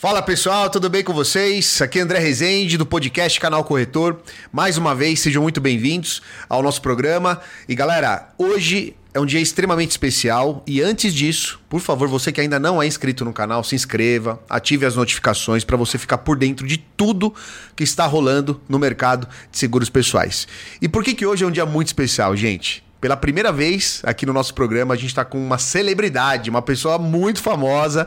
Fala pessoal, tudo bem com vocês? Aqui é André Rezende do podcast Canal Corretor. Mais uma vez, sejam muito bem-vindos ao nosso programa. E galera, hoje é um dia extremamente especial e antes disso, por favor, você que ainda não é inscrito no canal, se inscreva, ative as notificações para você ficar por dentro de tudo que está rolando no mercado de seguros pessoais. E por que que hoje é um dia muito especial, gente? Pela primeira vez aqui no nosso programa, a gente está com uma celebridade, uma pessoa muito famosa,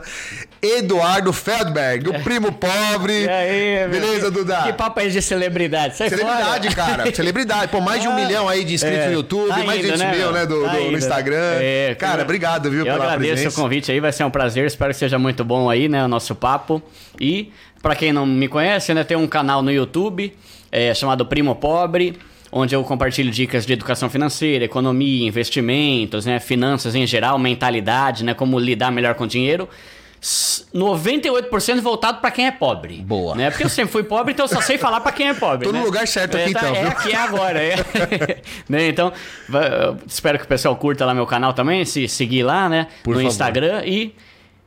Eduardo Feldberg, o primo pobre. E aí, meu Beleza? Duda? Que papo é de celebridade? Sai Celebridade, fora. cara. Celebridade. Pô, mais de um Ah, milhão aí de inscritos é. no YouTube, Tá mais de 200 né, mil, né, do, meu? Tá do- no. Instagram. É, cara, obrigado, viu, Eu pela agradeço presença. o convite aí, vai ser um prazer, espero que seja muito bom aí, né, o nosso papo. E, pra quem não me conhece, né, tem um canal no YouTube é, chamado Primo Pobre, onde eu compartilho dicas de educação financeira, economia, investimentos, né, finanças em geral, mentalidade, né, como lidar melhor com o dinheiro. S- 98% voltado pra quem é pobre. Boa. Né? Porque eu sempre fui pobre, então eu só sei falar pra quem é pobre. Tô no né? lugar certo aqui, É, tá- então, É aqui é agora, é. Né, Então, espero que o pessoal curta lá meu canal também, se seguir lá, né? Por no favor. Instagram e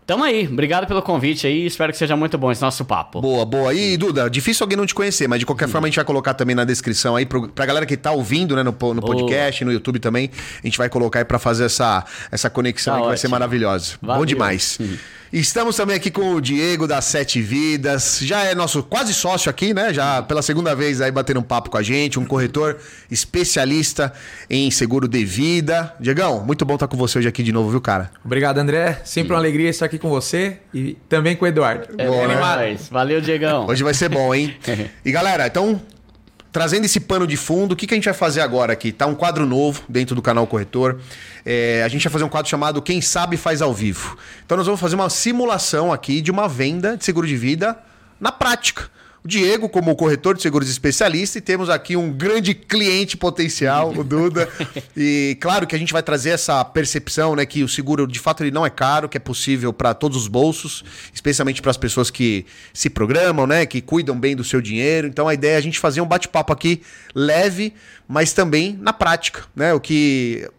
tamo aí. Obrigado pelo convite aí, espero que seja muito bom esse nosso papo. Boa, boa. E, Duda, difícil alguém não te conhecer, mas de Hum. qualquer forma a gente vai colocar também na descrição aí pro, pra galera que tá ouvindo, né, no, no podcast, no YouTube também. A gente vai colocar aí pra fazer essa, essa conexão Tá aí que vai ser maravilhosa. Bom Valeu. demais. E Estamos também aqui com o Diego das Sete Vidas, já é nosso quase sócio aqui, né? Já pela segunda vez aí batendo um papo com a gente, um corretor especialista em seguro de vida. Diegão, muito bom estar com você hoje aqui de novo, viu, cara? Obrigado, André. Sempre uma alegria estar aqui com você e também com o Eduardo. É Boa, né? nóis. Valeu, Diegão. Hoje vai ser bom, hein? e galera, então, trazendo esse pano de fundo, o que, que a gente vai fazer agora aqui? Tá um quadro novo dentro do canal Corretor. É, a gente vai fazer um quadro chamado Quem Sabe Faz ao Vivo. Então, nós vamos fazer uma simulação aqui de uma venda de seguro de vida na prática. O Diego, como corretor de seguros especialista, e temos aqui um grande cliente potencial, o Duda. E claro que a gente vai trazer essa percepção, né, que o seguro de fato ele não é caro, que é possível para todos os bolsos, especialmente para as pessoas que se programam, né, que cuidam bem do seu dinheiro. Então a ideia é a gente fazer um bate-papo aqui leve, mas também na prática, né? O que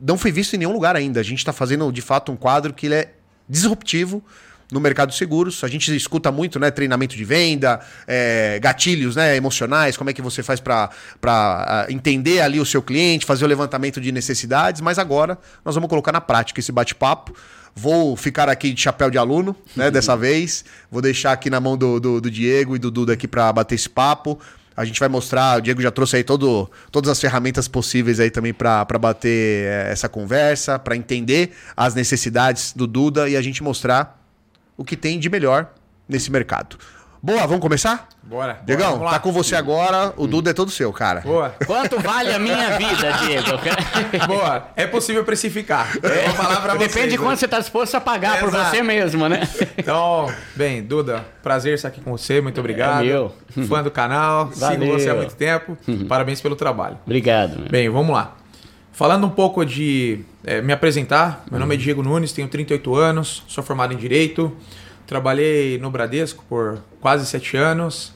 não foi visto em nenhum lugar ainda. A gente está fazendo de fato um quadro que ele é disruptivo no mercado de seguros. A gente escuta muito, né? Treinamento de venda, é, gatilhos né, emocionais, como é que você faz para entender ali o seu cliente, fazer o levantamento de necessidades, mas agora nós vamos colocar na prática esse bate-papo. Vou ficar aqui de chapéu de aluno, né, dessa vez. Vou deixar aqui na mão do, do, do Diego e do Duda aqui para bater esse papo. A gente vai mostrar, o Diego já trouxe aí todo, todas as ferramentas possíveis aí também para bater eh, essa conversa, para entender as necessidades do Duda e a gente mostrar o que tem de melhor nesse mercado. Boa, vamos começar? Bora. Diegão, tá com você agora, o Duda é todo seu, cara. Boa. Quanto vale a minha vida, Diego? Boa. É possível precificar. Eu vou falar pra vocês. Depende de né? quanto você está disposto a pagar por Exato. você mesmo, né? Então, bem, Duda, prazer estar aqui com você. Muito obrigado. É meu. Fã do canal. Sigo Valeu. você há muito tempo. Parabéns pelo trabalho. Obrigado. meu. Bem, vamos lá. Falando um pouco de eh, me apresentar, meu nome é Diego Nunes, tenho 38 anos, sou formado em Direito, trabalhei no Bradesco por quase sete anos,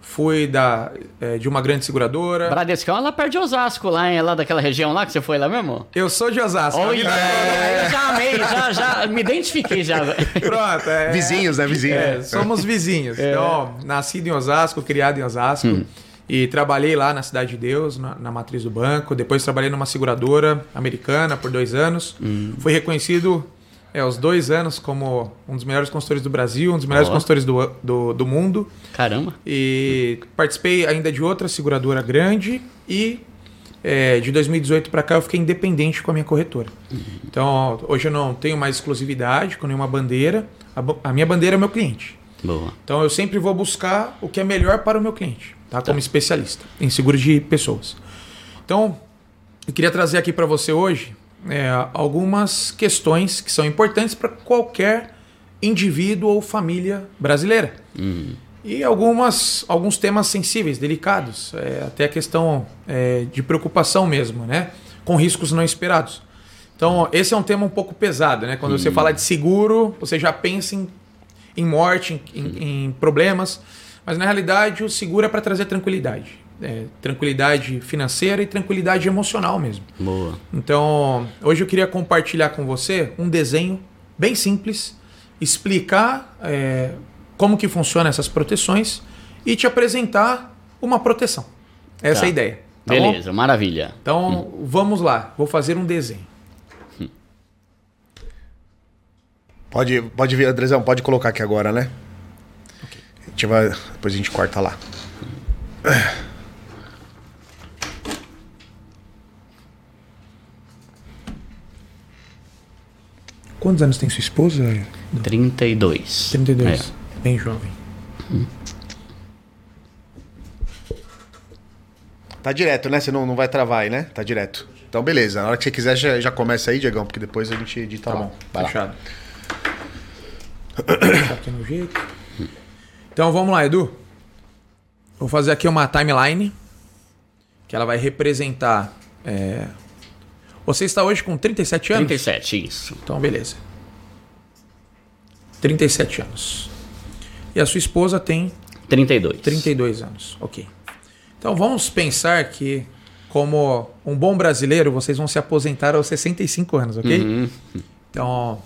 fui da, eh, de uma grande seguradora. Bradescão é lá perto de Osasco, lá, hein? É lá daquela região lá que você foi lá mesmo? Eu sou de Osasco. Olha, É, eu já amei, já, já me identifiquei já. Pronto, é. Vizinhos, né? Vizinhos. É, somos vizinhos. Então, nascido em Osasco, criado em Osasco. E trabalhei lá na Cidade de Deus, na, na matriz do banco. Depois trabalhei numa seguradora americana por dois anos. Fui reconhecido é, aos dois anos como um dos melhores consultores do Brasil, um dos melhores Ó. consultores do, do, do mundo. Caramba. E participei ainda de outra seguradora grande e é, de 2018 para cá eu fiquei independente com a minha corretora. Então hoje eu não tenho mais exclusividade com nenhuma bandeira. A, a minha bandeira é o meu cliente. Boa. Então eu sempre vou buscar o que é melhor para o meu cliente, tá? Como especialista em seguro de pessoas. Então eu queria trazer aqui para você hoje é, algumas questões que são importantes para qualquer indivíduo ou família brasileira. E algumas, alguns temas sensíveis, delicados, é, até a questão é, de preocupação mesmo, né? Com riscos não esperados. Então, esse é um tema um pouco pesado, né? Quando você fala de seguro, você já pensa em, em morte, em, em- em problemas, mas na realidade o seguro é para trazer tranquilidade. É, tranquilidade financeira e tranquilidade emocional mesmo. Boa. Então, hoje eu queria compartilhar com você um desenho bem simples, explicar é, como que funciona essas proteções e te apresentar uma proteção. Essa Tá. é a ideia. tá bom? Beleza, maravilha. Então, vamos lá. Vou fazer um desenho. Pode, pode vir, Andrezão, pode colocar aqui agora, né? Gente vai, depois a gente corta lá. Quantos anos tem sua esposa? 32. 32. É. Bem jovem. Tá direto, né? Você não, não vai travar aí, né? Tá direto. Então, beleza. Na hora que você quiser, já, já começa aí, Diegão, porque depois a gente edita Tá lá. bom. Vai lá. Fechado. Deixar aqui no jeito. Então vamos lá, Edu. Vou fazer aqui uma timeline que ela vai representar. é, Você está hoje com 37 anos? 37, isso. Então, beleza. 37 anos. E a sua esposa tem 32. 32 anos. Ok. Então vamos pensar que, como um bom brasileiro, vocês vão se aposentar aos 65 anos, ok? Uhum. Então.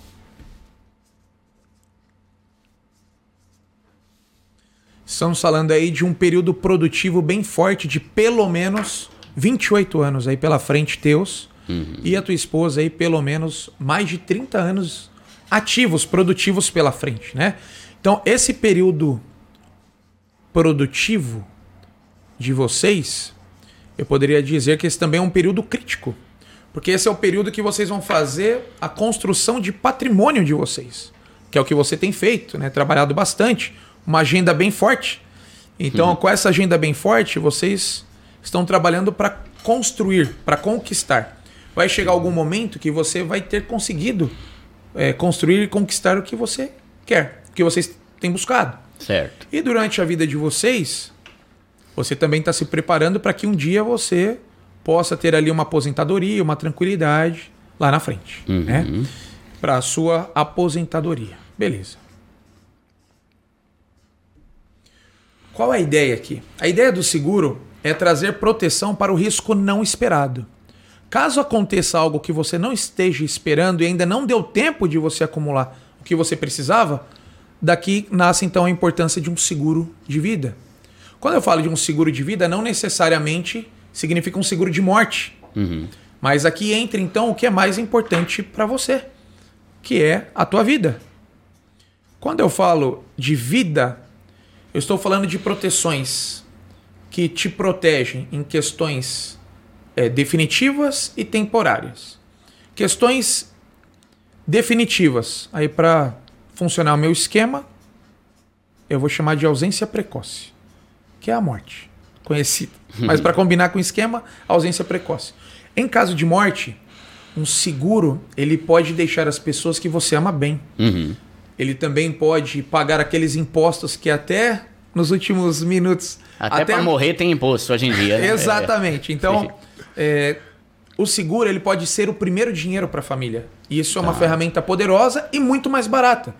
Estamos falando aí de um período produtivo bem forte de pelo menos 28 anos aí pela frente teus. E a tua esposa aí pelo menos mais de 30 anos ativos, produtivos pela frente, né? Então, esse período produtivo de vocês, eu poderia dizer que esse também é um período crítico. Porque esse é o período que vocês vão fazer a construção de patrimônio de vocês. Que é o que você tem feito, né? Trabalhado bastante. Uma agenda bem forte. Então, com essa agenda bem forte, vocês estão trabalhando para construir, para conquistar. Vai chegar algum momento que você vai ter conseguido é, construir e conquistar o que você quer, o que vocês têm buscado. Certo. E durante a vida de vocês, você também está se preparando para que um dia você possa ter ali uma aposentadoria, uma tranquilidade lá na frente, né? Para a sua aposentadoria. Beleza. Qual é a ideia aqui? A ideia do seguro é trazer proteção para o risco não esperado. Caso aconteça algo que você não esteja esperando e ainda não deu tempo de você acumular o que você precisava, daqui nasce então a importância de um seguro de vida. Quando eu falo de um seguro de vida, não necessariamente significa um seguro de morte. Mas aqui entra então o que é mais importante para você, que é a tua vida. Quando eu falo de vida, eu estou falando de proteções que te protegem em questões é, definitivas e temporárias. Questões definitivas, aí para funcionar o meu esquema, eu vou chamar de ausência precoce, que é a morte, conhecida. Mas para combinar com o esquema, ausência precoce. Em caso de morte, um seguro ele pode deixar as pessoas que você ama bem. Uhum. Ele também pode pagar aqueles impostos que até nos últimos minutos. Até, pra morrer tem imposto hoje em dia, né? Exatamente. Então, é, o seguro ele pode ser o primeiro dinheiro para a família. E isso é uma ferramenta poderosa e muito mais barata.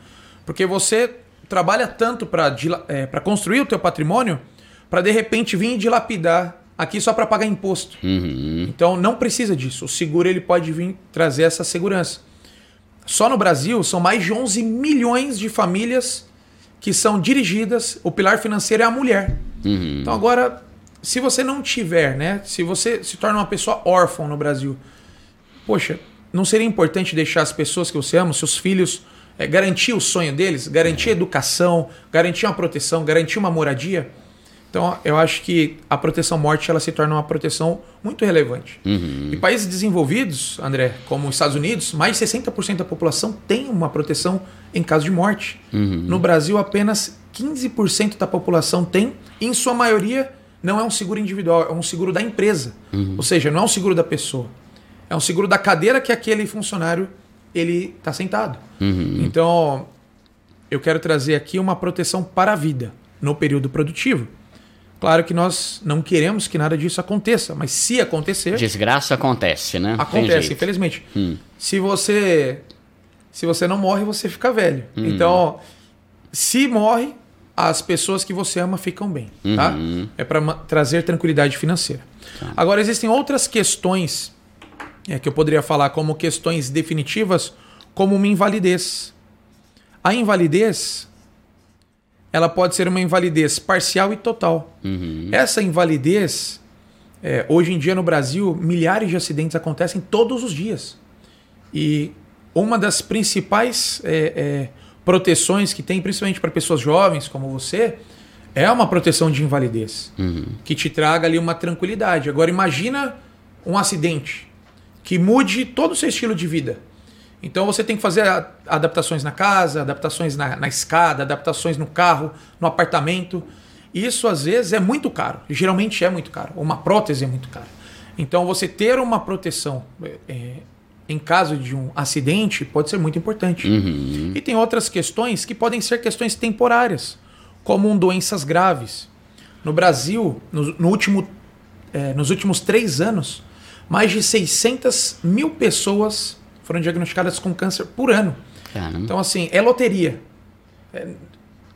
Porque você trabalha tanto para é, pra construir o teu patrimônio para de repente vir e dilapidar aqui só para pagar imposto. Uhum. Então não precisa disso. O seguro ele pode vir trazer essa segurança. Só no Brasil são mais de 11 milhões de famílias que são dirigidas, o pilar financeiro é a mulher. Uhum. Então agora, se você não tiver, né, se você se torna uma pessoa órfã no Brasil, poxa, não seria importante deixar as pessoas que você ama, seus filhos, é, garantir o sonho deles, garantir educação, garantir uma proteção, garantir uma moradia? Então, eu acho que a proteção morte ela se torna uma proteção muito relevante. Uhum. Em países desenvolvidos, André, como os Estados Unidos, mais de 60% da população tem uma proteção em caso de morte. Uhum. No Brasil, apenas 15% da população tem, e em sua maioria não é um seguro individual, é um seguro da empresa. Ou seja, não é um seguro da pessoa. É um seguro da cadeira que aquele funcionário ele está sentado. Então, eu quero trazer aqui uma proteção para a vida no período produtivo. Claro que nós não queremos que nada disso aconteça, mas se acontecer, Desgraça acontece, né? Acontece, infelizmente. Hum. Se você se você não morre, você fica velho. Então, se morre, as pessoas que você ama ficam bem, tá? Uhum. É para trazer tranquilidade financeira. Agora existem outras questões é, que eu poderia falar como questões definitivas, como uma invalidez. A invalidez ela pode ser uma invalidez parcial e total. Uhum. Essa invalidez, é, hoje em dia no Brasil, milhares de acidentes acontecem todos os dias. E uma das principais é, é, proteções que tem, principalmente para pessoas jovens como você, é uma proteção de invalidez, Uhum. que te traga ali uma tranquilidade. Agora imagina um acidente que mude todo o seu estilo de vida. Então você tem que fazer adaptações na casa, adaptações na, na escada, adaptações no carro, no apartamento. Isso às vezes é muito caro. Geralmente é muito caro. Uma prótese é muito cara. Então você ter uma proteção é, em caso de um acidente pode ser muito importante. Uhum. E tem outras questões que podem ser questões temporárias, como um doenças graves. No Brasil, no, no último, eh, nos últimos três anos, mais de 600 mil pessoas foram diagnosticadas com câncer por ano. Caramba. Então, assim, é loteria. É,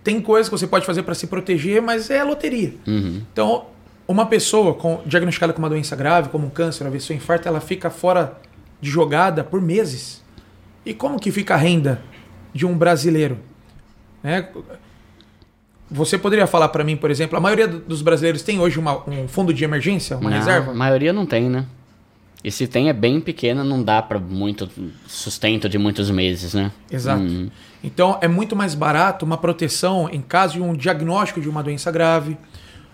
tem coisas que você pode fazer para se proteger, mas é loteria. Uhum. Então, uma pessoa com- diagnosticada com uma doença grave, como um câncer, AVC ou infarto, ela fica fora de jogada por meses. E como que fica a renda de um brasileiro? Né? Você poderia falar para mim, por exemplo, a maioria do- dos brasileiros tem hoje uma- um fundo de emergência, uma Não, reserva? A maioria não tem, né? E se tem é bem pequena, não dá pra muito sustento de muitos meses, né? Exato. Uhum. Então é muito mais barato uma proteção em caso de um diagnóstico de uma doença grave.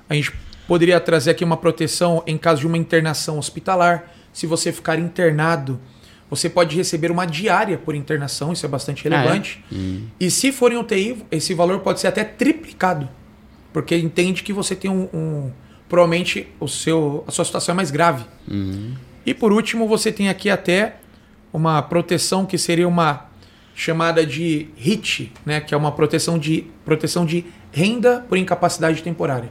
A gente poderia trazer aqui uma proteção em caso de uma internação hospitalar. Se você ficar internado, você pode receber uma diária por internação, isso é bastante Ah, é? relevante. E se for em UTI, esse valor pode ser até triplicado, porque entende que você tem um, um- provavelmente o seu, a sua situação é mais grave. E por último, você tem aqui até uma proteção que seria uma chamada de HIT, né, que é uma proteção de, proteção de renda por incapacidade temporária.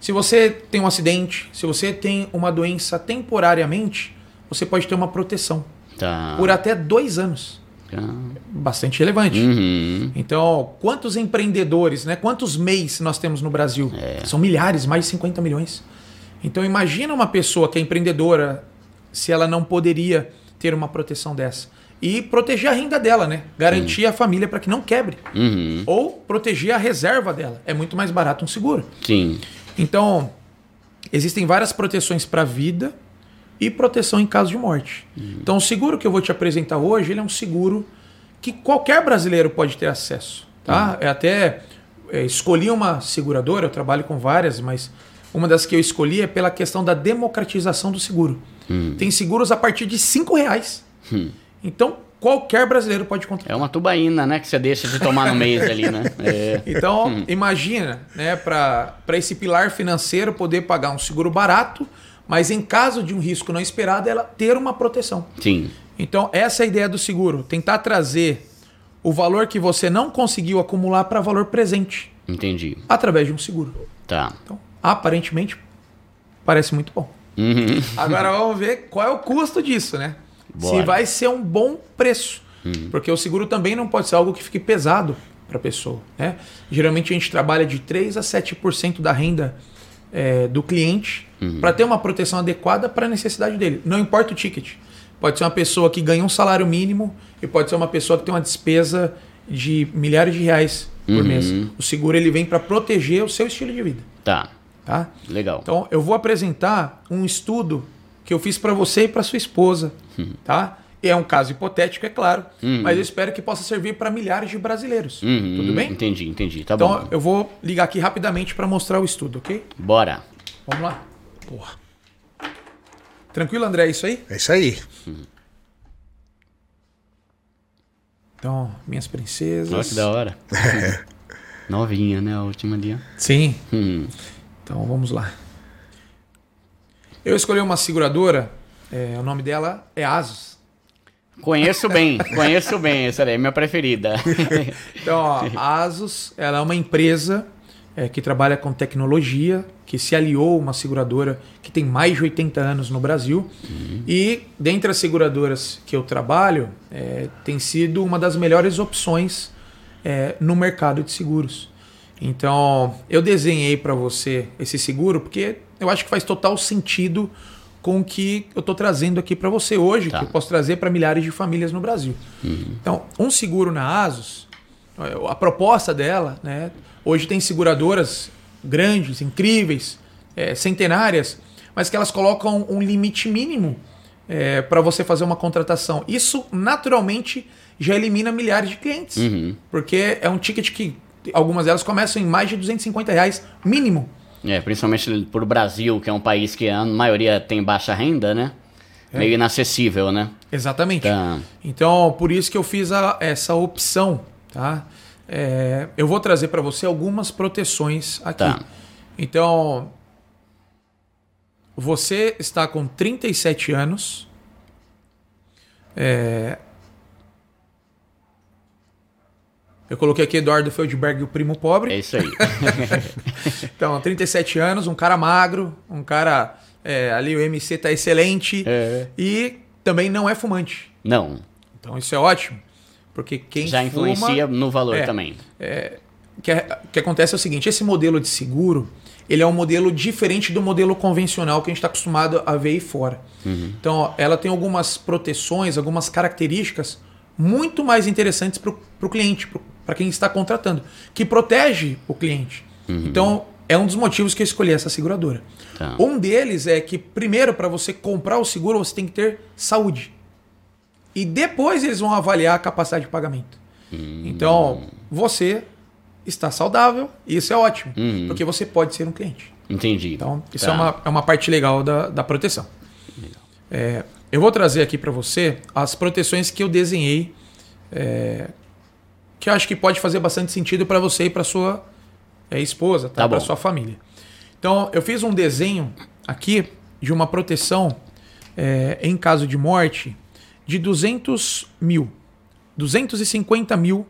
Se você tem um acidente, se você tem uma doença temporariamente, você pode ter uma proteção Tá. por até dois anos. Ah. Bastante relevante. Uhum. Então, quantos empreendedores, né? Quantos MEIs nós temos no Brasil? São milhares, mais de 50 milhões. Então, imagina uma pessoa que é empreendedora, se ela não poderia ter uma proteção dessa. E proteger a renda dela, né? Garantir a família para que não quebre. Uhum. Ou proteger a reserva dela. É muito mais barato um seguro. Sim. Então, existem várias proteções para a vida e proteção em caso de morte. Então, o seguro que eu vou te apresentar hoje, ele é um seguro que qualquer brasileiro pode ter acesso. Tá? Eu até é, escolhi uma seguradora, eu trabalho com várias, mas uma das que eu escolhi é pela questão da democratização do seguro. Tem seguros a partir de cinco reais. Então, qualquer brasileiro pode contratar. É uma tubaína, né? Que você deixa de tomar no mês ali, né? É. Então, imagina, né, para esse pilar financeiro poder pagar um seguro barato, mas em caso de um risco não esperado, ela ter uma proteção. Sim. Então, essa é a ideia do seguro, tentar trazer o valor que você não conseguiu acumular para valor presente Entendi. através de um seguro. Tá. Então, aparentemente parece muito bom. Uhum. Agora vamos ver qual é o custo disso, né? Se Bora. vai ser um bom preço. Porque o seguro também não pode ser algo que fique pesado para a pessoa. Né? Geralmente a gente trabalha de 3 a 7% da renda eh, do cliente para ter uma proteção adequada para a necessidade dele. Não importa o ticket. Pode ser uma pessoa que ganha um salário mínimo e pode ser uma pessoa que tem uma despesa de milhares de reais por mês. O seguro ele vem para proteger o seu estilo de vida. Tá. Tá? Legal. Então, eu vou apresentar um estudo que eu fiz para você e para sua esposa, tá? E é um caso hipotético, é claro, mas eu espero que possa servir para milhares de brasileiros. Uhum. Tudo bem? Entendi, entendi. Tá Então, bom. eu vou ligar aqui rapidamente para mostrar o estudo, ok? Bora. Vamos lá. Porra. Tranquilo, André? É isso aí? É isso aí. Então, minhas princesas. Olha que da hora. Novinha, né? A última ó. Sim. Então, vamos lá. Eu escolhi uma seguradora, é, o nome dela é Asus. Conheço bem, conheço bem. Essa daí é minha preferida. Então, ó, a Asus ela é uma empresa é, que trabalha com tecnologia, que se aliou a uma seguradora que tem mais de 80 anos no Brasil. E dentre as seguradoras que eu trabalho, é, tem sido uma das melhores opções é, no mercado de seguros. Então, eu desenhei para você esse seguro porque eu acho que faz total sentido com o que eu estou trazendo aqui para você hoje, Tá. que eu posso trazer para milhares de famílias no Brasil. Então, um seguro na Asus, a proposta dela, né? Hoje tem seguradoras grandes, incríveis, é, centenárias, mas que elas colocam um limite mínimo é, para você fazer uma contratação. Isso naturalmente já elimina milhares de clientes, Uhum. porque é um ticket que algumas delas começam em mais de 250 reais mínimo. É, principalmente pro Brasil, que é um país que a maioria tem baixa renda, né? É. Meio inacessível, né? Exatamente. Tá. Então, por isso que eu fiz a- essa opção, tá? É, eu vou trazer para você algumas proteções aqui. Tá. Então, você está com 37 anos. É, eu coloquei aqui Eduardo Feldberg, o primo pobre. É isso aí. Então, 37 anos, um cara magro, um cara. é, ali o MC tá excelente. É. E também não é fumante. Não, Então isso é ótimo. Porque quem já fuma, influencia no valor é. também. O que, é- o que acontece é o seguinte: esse modelo de seguro ele é um modelo diferente do modelo convencional que a gente está acostumado a ver aí fora. Uhum. Então, ó, ela tem algumas proteções, algumas características muito mais interessantes para o cliente, para quem está contratando, que protege o cliente. Uhum. Então, é um dos motivos que eu escolhi essa seguradora. Tá. Um deles é que, primeiro, para você comprar o seguro, você tem que ter saúde. E depois eles vão avaliar a capacidade de pagamento. Então, você está saudável, e isso é ótimo, Uhum. porque você pode ser um cliente. Entendi. Então, isso Tá. é, uma, é uma parte legal da, da proteção. É, eu vou trazer aqui para você as proteções que eu desenhei, é, que eu acho que pode fazer bastante sentido para você e para sua é, esposa, tá? Tá para sua família. Então, eu fiz um desenho aqui de uma proteção é, em caso de morte de 200 mil, 250 mil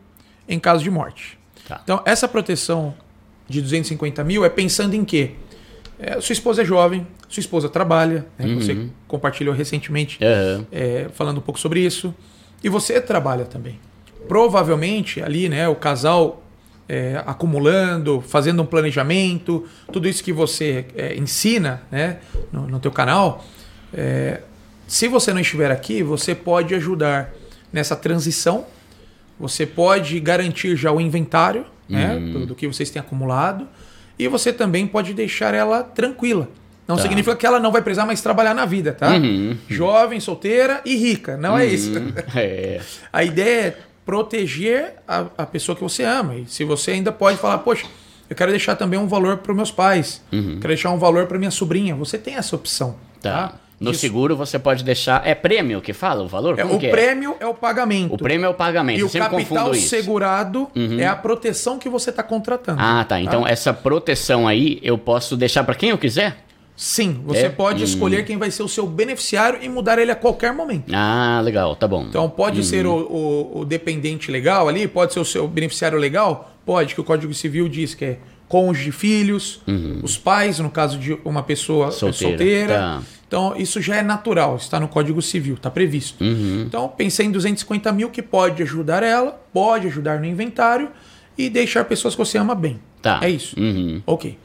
em caso de morte. Tá. Então, essa proteção de 250 mil é pensando em quê? É, sua esposa é jovem, sua esposa trabalha, né? você compartilhou recentemente Aham. é, falando um pouco sobre isso, e você trabalha também. Provavelmente ali, né, o casal é, acumulando, fazendo um planejamento, tudo isso que você é, ensina, né, no, no teu canal, é, se você não estiver aqui, você pode ajudar nessa transição, você pode garantir já o inventário, né, do, do que vocês têm acumulado, e você também pode deixar ela tranquila. Não Tá. significa que ela não vai precisar mais trabalhar na vida, tá? Uhum. Jovem, solteira e rica. Não é isso. É. A ideia é proteger a, a pessoa que você ama. E se você ainda pode falar, poxa, eu quero deixar também um valor para os meus pais, quero deixar um valor para minha sobrinha. Você tem essa opção. Tá. Tá? No Isso. seguro você pode deixar. É prêmio que fala o valor? É, Como o é? prêmio é o pagamento. O prêmio é o pagamento. E eu o capital segurado é a proteção que você está contratando. Ah, tá. Então essa proteção aí eu posso deixar pra quem eu quiser? Sim, você É? pode escolher quem vai ser o seu beneficiário e mudar ele a qualquer momento. Ah, legal, tá bom. Então pode ser o, o- o dependente legal ali, pode ser o seu beneficiário legal, pode, que o Código Civil diz que é cônjuge, filhos, os pais, no caso de uma pessoa Solteira, solteira. tá. Então isso já é natural, está no Código Civil, está previsto. Uhum. Então pensei em 250 mil que pode ajudar ela, pode ajudar no inventário e deixar pessoas que você ama bem. Tá. É isso. Uhum. Ok.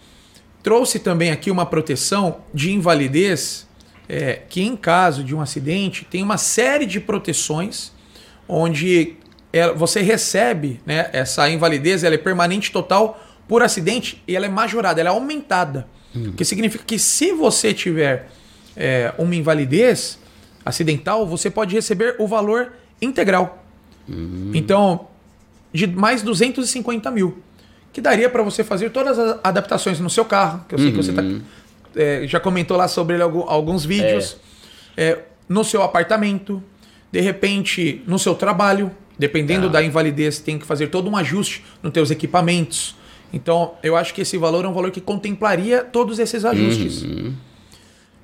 Trouxe também aqui uma proteção de invalidez, é, que em caso de um acidente tem uma série de proteções onde ela- você recebe né, essa invalidez, ela é permanente total por acidente e ela é majorada, ela é aumentada. O que significa que se você tiver é, uma invalidez acidental, você pode receber o valor integral. Então, de mais 250 mil. Que daria para você fazer todas as adaptações no seu carro, que eu sei que você tá, é, já comentou lá sobre ele algu- alguns vídeos. É, no seu apartamento, de repente no seu trabalho, dependendo da invalidez, tem que fazer todo um ajuste nos teus equipamentos. Então, eu acho que esse valor é um valor que contemplaria todos esses ajustes.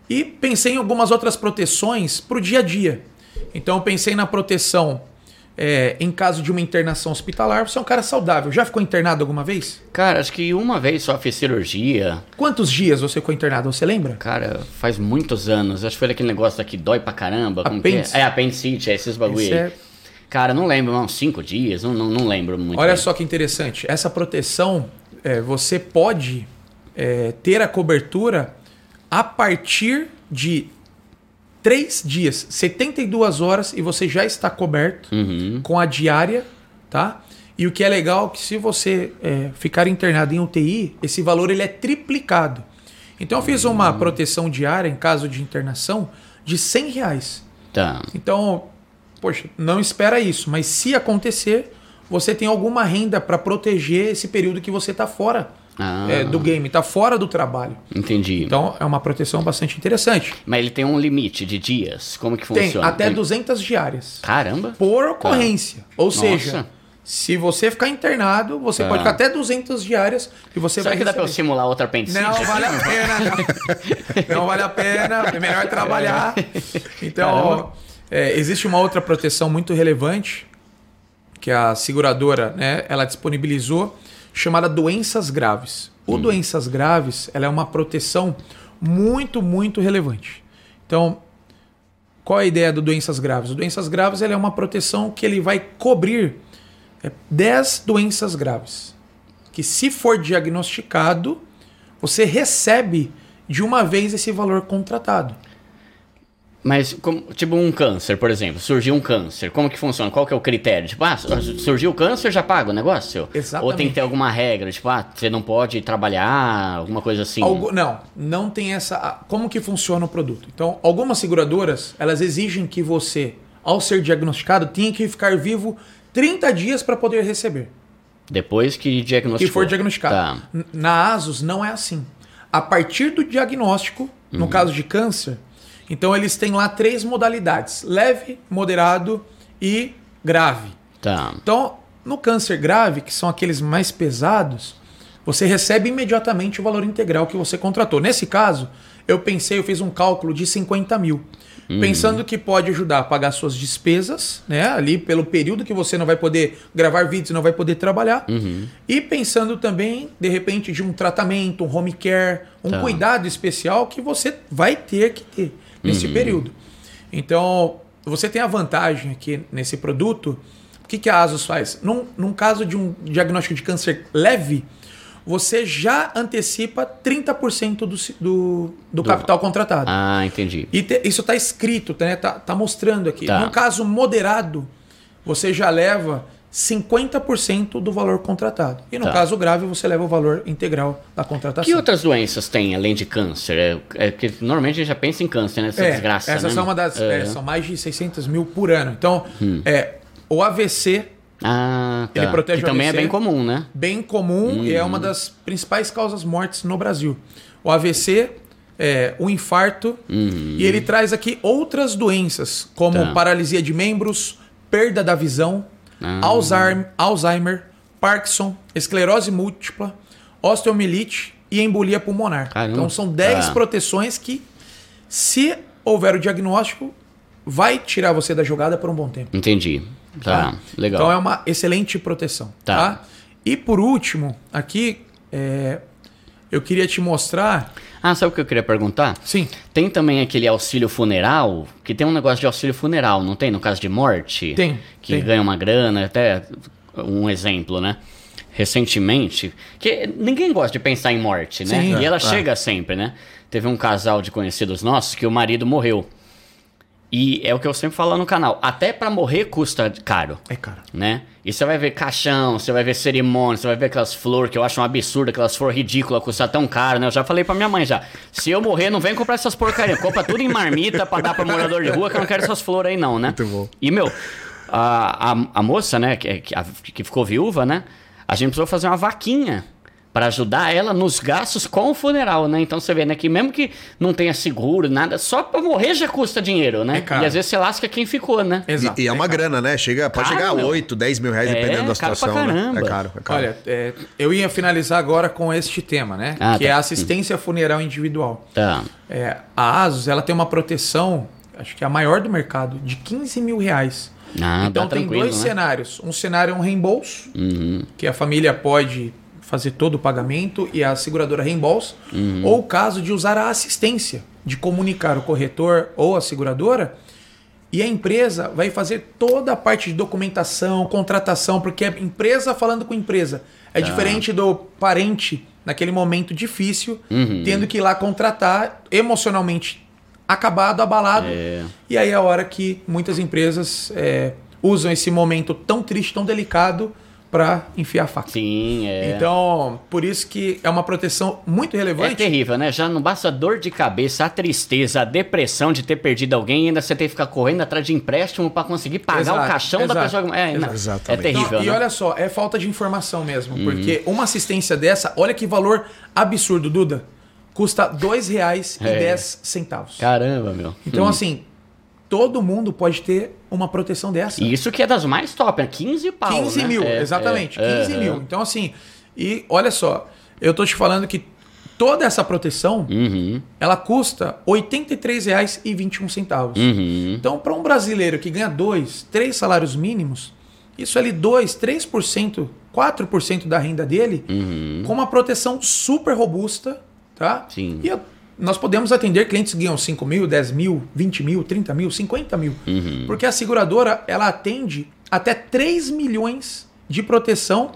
E pensei em algumas outras proteções para o dia a dia. Então, eu pensei na proteção é, em caso de uma internação hospitalar. Você é um cara saudável. Já ficou internado alguma vez? Cara, acho que uma vez só fiz cirurgia. Quantos dias você ficou internado? Você lembra? Cara, faz muitos anos. Acho que foi aquele negócio que dói pra caramba. Que Apêndice. é? É, apendicite, é esses bagulho Isso aí. é- Cara, não lembro, uns cinco dias, não, não, não lembro muito. Olha bem. só que interessante. Essa proteção, é, você pode é, ter a cobertura a partir de três dias, 72 horas, e você já está coberto Uhum. com a diária, tá? E o que é legal é que se você é, ficar internado em UTI, esse valor ele é triplicado. Então eu fiz uma proteção diária em caso de internação de 100 reais. Tá. Então, poxa, não espera isso, mas se acontecer, você tem alguma renda para proteger esse período que você está fora Ah. é, do game, está fora do trabalho. Entendi. Então é uma proteção bastante interessante. Mas ele tem um limite de dias. Como que Tem funciona? até Tem- 200 diárias Caramba. por ocorrência. Ou Nossa. seja, se você ficar internado, você Tá. pode ficar até 200 diárias e você Será vai que dá pra eu receber. simular outra apendicite? Não vale a pena, não. Não vale a pena, é melhor trabalhar. Então, Caramba. é, existe uma outra proteção muito relevante que a seguradora, né, ela disponibilizou, chamada doenças graves. O doenças graves, ela é uma proteção muito, muito relevante. Então, qual é a ideia do doenças graves? O doenças graves ele é uma proteção que ele vai cobrir é, 10 doenças graves. Que se for diagnosticado, você recebe de uma vez esse valor contratado. Mas, como- tipo um câncer, por exemplo. Surgiu um câncer. Como que funciona? Qual que é o critério? Tipo, ah, surgiu o câncer, já paga o negócio? Exatamente. Ou tem que ter alguma regra? Tipo, ah, você não pode trabalhar, alguma coisa assim? Algu- não, não tem essa. Como que funciona o produto? Então, algumas seguradoras, elas exigem que você, ao ser diagnosticado, tenha que ficar vivo 30 dias para poder receber. Depois que Que diagnosticou. for diagnosticado. Tá. Na ASUS não é assim. A partir do diagnóstico, Uhum. no caso de câncer, então eles têm lá três modalidades: leve, moderado e grave. Tá. Então, no câncer grave, que são aqueles mais pesados, você recebe imediatamente o valor integral que você contratou. Nesse caso, eu pensei, eu fiz um cálculo de 50 mil. Pensando que pode ajudar a pagar suas despesas, né? Ali pelo período que você não vai poder gravar vídeos, não vai poder trabalhar. E pensando também, de repente, de um tratamento, um home care, um Tá. cuidado especial que você vai ter que ter nesse período. Então, você tem a vantagem aqui nesse produto. O que, que a ASUS faz? Num, num caso de um diagnóstico de câncer leve, você já antecipa 30% do, do, do capital contratado. Ah, entendi. E te- isso está escrito, né? tá, tá mostrando aqui. Tá. No caso moderado, você já leva 50% do valor contratado. E no Tá. caso grave, você leva o valor integral da contratação. Que outras doenças tem além de câncer? É, é que normalmente a gente já pensa em câncer, né? Essa É, desgraça. Essas né? são uma das. É. é, são mais de 600 mil por ano. Então, Hum. é, o AVC, Ah, tá. Ele protege que o também é AVC. bem comum, né? bem comum e é uma das principais causas mortes no Brasil. O AVC, é, o infarto, e ele traz aqui outras doenças, como Tá. paralisia de membros, perda da visão, Ah. Alzheimer, Alzheimer, Parkinson, esclerose múltipla, osteomielite e embolia pulmonar. Caramba. Então são 10 Tá. proteções que, se houver o diagnóstico, vai tirar você da jogada por um bom tempo. Entendi. Tá, legal. Então é uma excelente proteção. Tá. Tá. E por último, aqui é, eu queria te mostrar. Ah, sabe o que eu queria perguntar? Sim. Tem também aquele auxílio funeral, que tem um negócio de auxílio funeral, não tem? No caso de morte? Tem, Que tem. ganha uma grana, até um exemplo, né? Recentemente, que ninguém gosta de pensar em morte, né? Sim. e ela É, chega sempre, né? Teve um casal de conhecidos nossos que o marido morreu. E é o que eu sempre falo no canal, até pra morrer custa caro É, cara. né? E você vai ver caixão, você vai ver cerimônia, você vai ver aquelas flores que eu acho um absurdo, aquelas flores ridículas, custar tão caro, né? Eu já falei pra minha mãe já. Se eu morrer, não vem comprar essas porcarias. Compra tudo em marmita pra dar pra morador de rua, que eu não quero essas flores aí não, né? Muito bom. E, meu, a, a, a moça, né, que, que, a- que ficou viúva, né? A gente precisou fazer uma vaquinha pra ajudar ela nos gastos com o funeral, né? Então você vê, né, que mesmo que não tenha seguro, nada, só pra morrer já custa dinheiro, né? É caro. e às vezes você lasca quem ficou, né? Exato. E, e é uma caro. grana, né? Chega, pode Caro, chegar a meu. 8, 10 mil reais, É, dependendo da caro pra situação. né? caramba. É caro, é caro. Olha, é, eu ia finalizar agora com este tema, né? Ah, que tá. é a assistência funeral individual. Tá. É, a ASUS ela tem uma proteção, acho que é a maior do mercado, de 15 mil reais. Ah, então tem dois né? cenários. Um cenário é um reembolso, Uhum. que a família pode fazer todo o pagamento e a seguradora reembolsa, Uhum. ou o caso de usar a assistência, de comunicar o corretor ou a seguradora, e a empresa vai fazer toda a parte de documentação, contratação, porque é empresa falando com empresa. É Tá. diferente do parente naquele momento difícil, Uhum. tendo que ir lá contratar emocionalmente acabado, abalado. É. E aí é a hora que muitas empresas é, usam esse momento tão triste, tão delicado, para enfiar a faca. Sim, é. Então, por isso que é uma proteção muito É relevante. terrível, né? Já não basta a dor de cabeça, a tristeza, a depressão de ter perdido alguém e ainda você tem que ficar correndo atrás de empréstimo pra conseguir pagar Exato, o caixão da exato, pessoa. É, exato. é Exatamente. terrível, Não, e né? olha só, é falta de informação mesmo. Porque uma assistência dessa, olha que valor absurdo, Duda. Custa R$ 2,10. Caramba, meu. Então, assim, todo mundo pode ter uma proteção dessa. E Isso que é das mais top, né? 15 pau, 15 né? mil, É, exatamente. é, 15 é, mil. Então, assim, e olha só, eu tô te falando que toda essa proteção, Uhum, ela custa R$ 83,21. uhum. Então, para um brasileiro que ganha dois, três salários mínimos, isso ali 2, 3%, 4% da renda dele, com uma proteção super robusta, tá? Sim. E eu- nós podemos atender clientes que ganham 5 mil, 10 mil, 20 mil, 30 mil, 50 mil. Porque a seguradora, ela atende até 3 milhões de proteção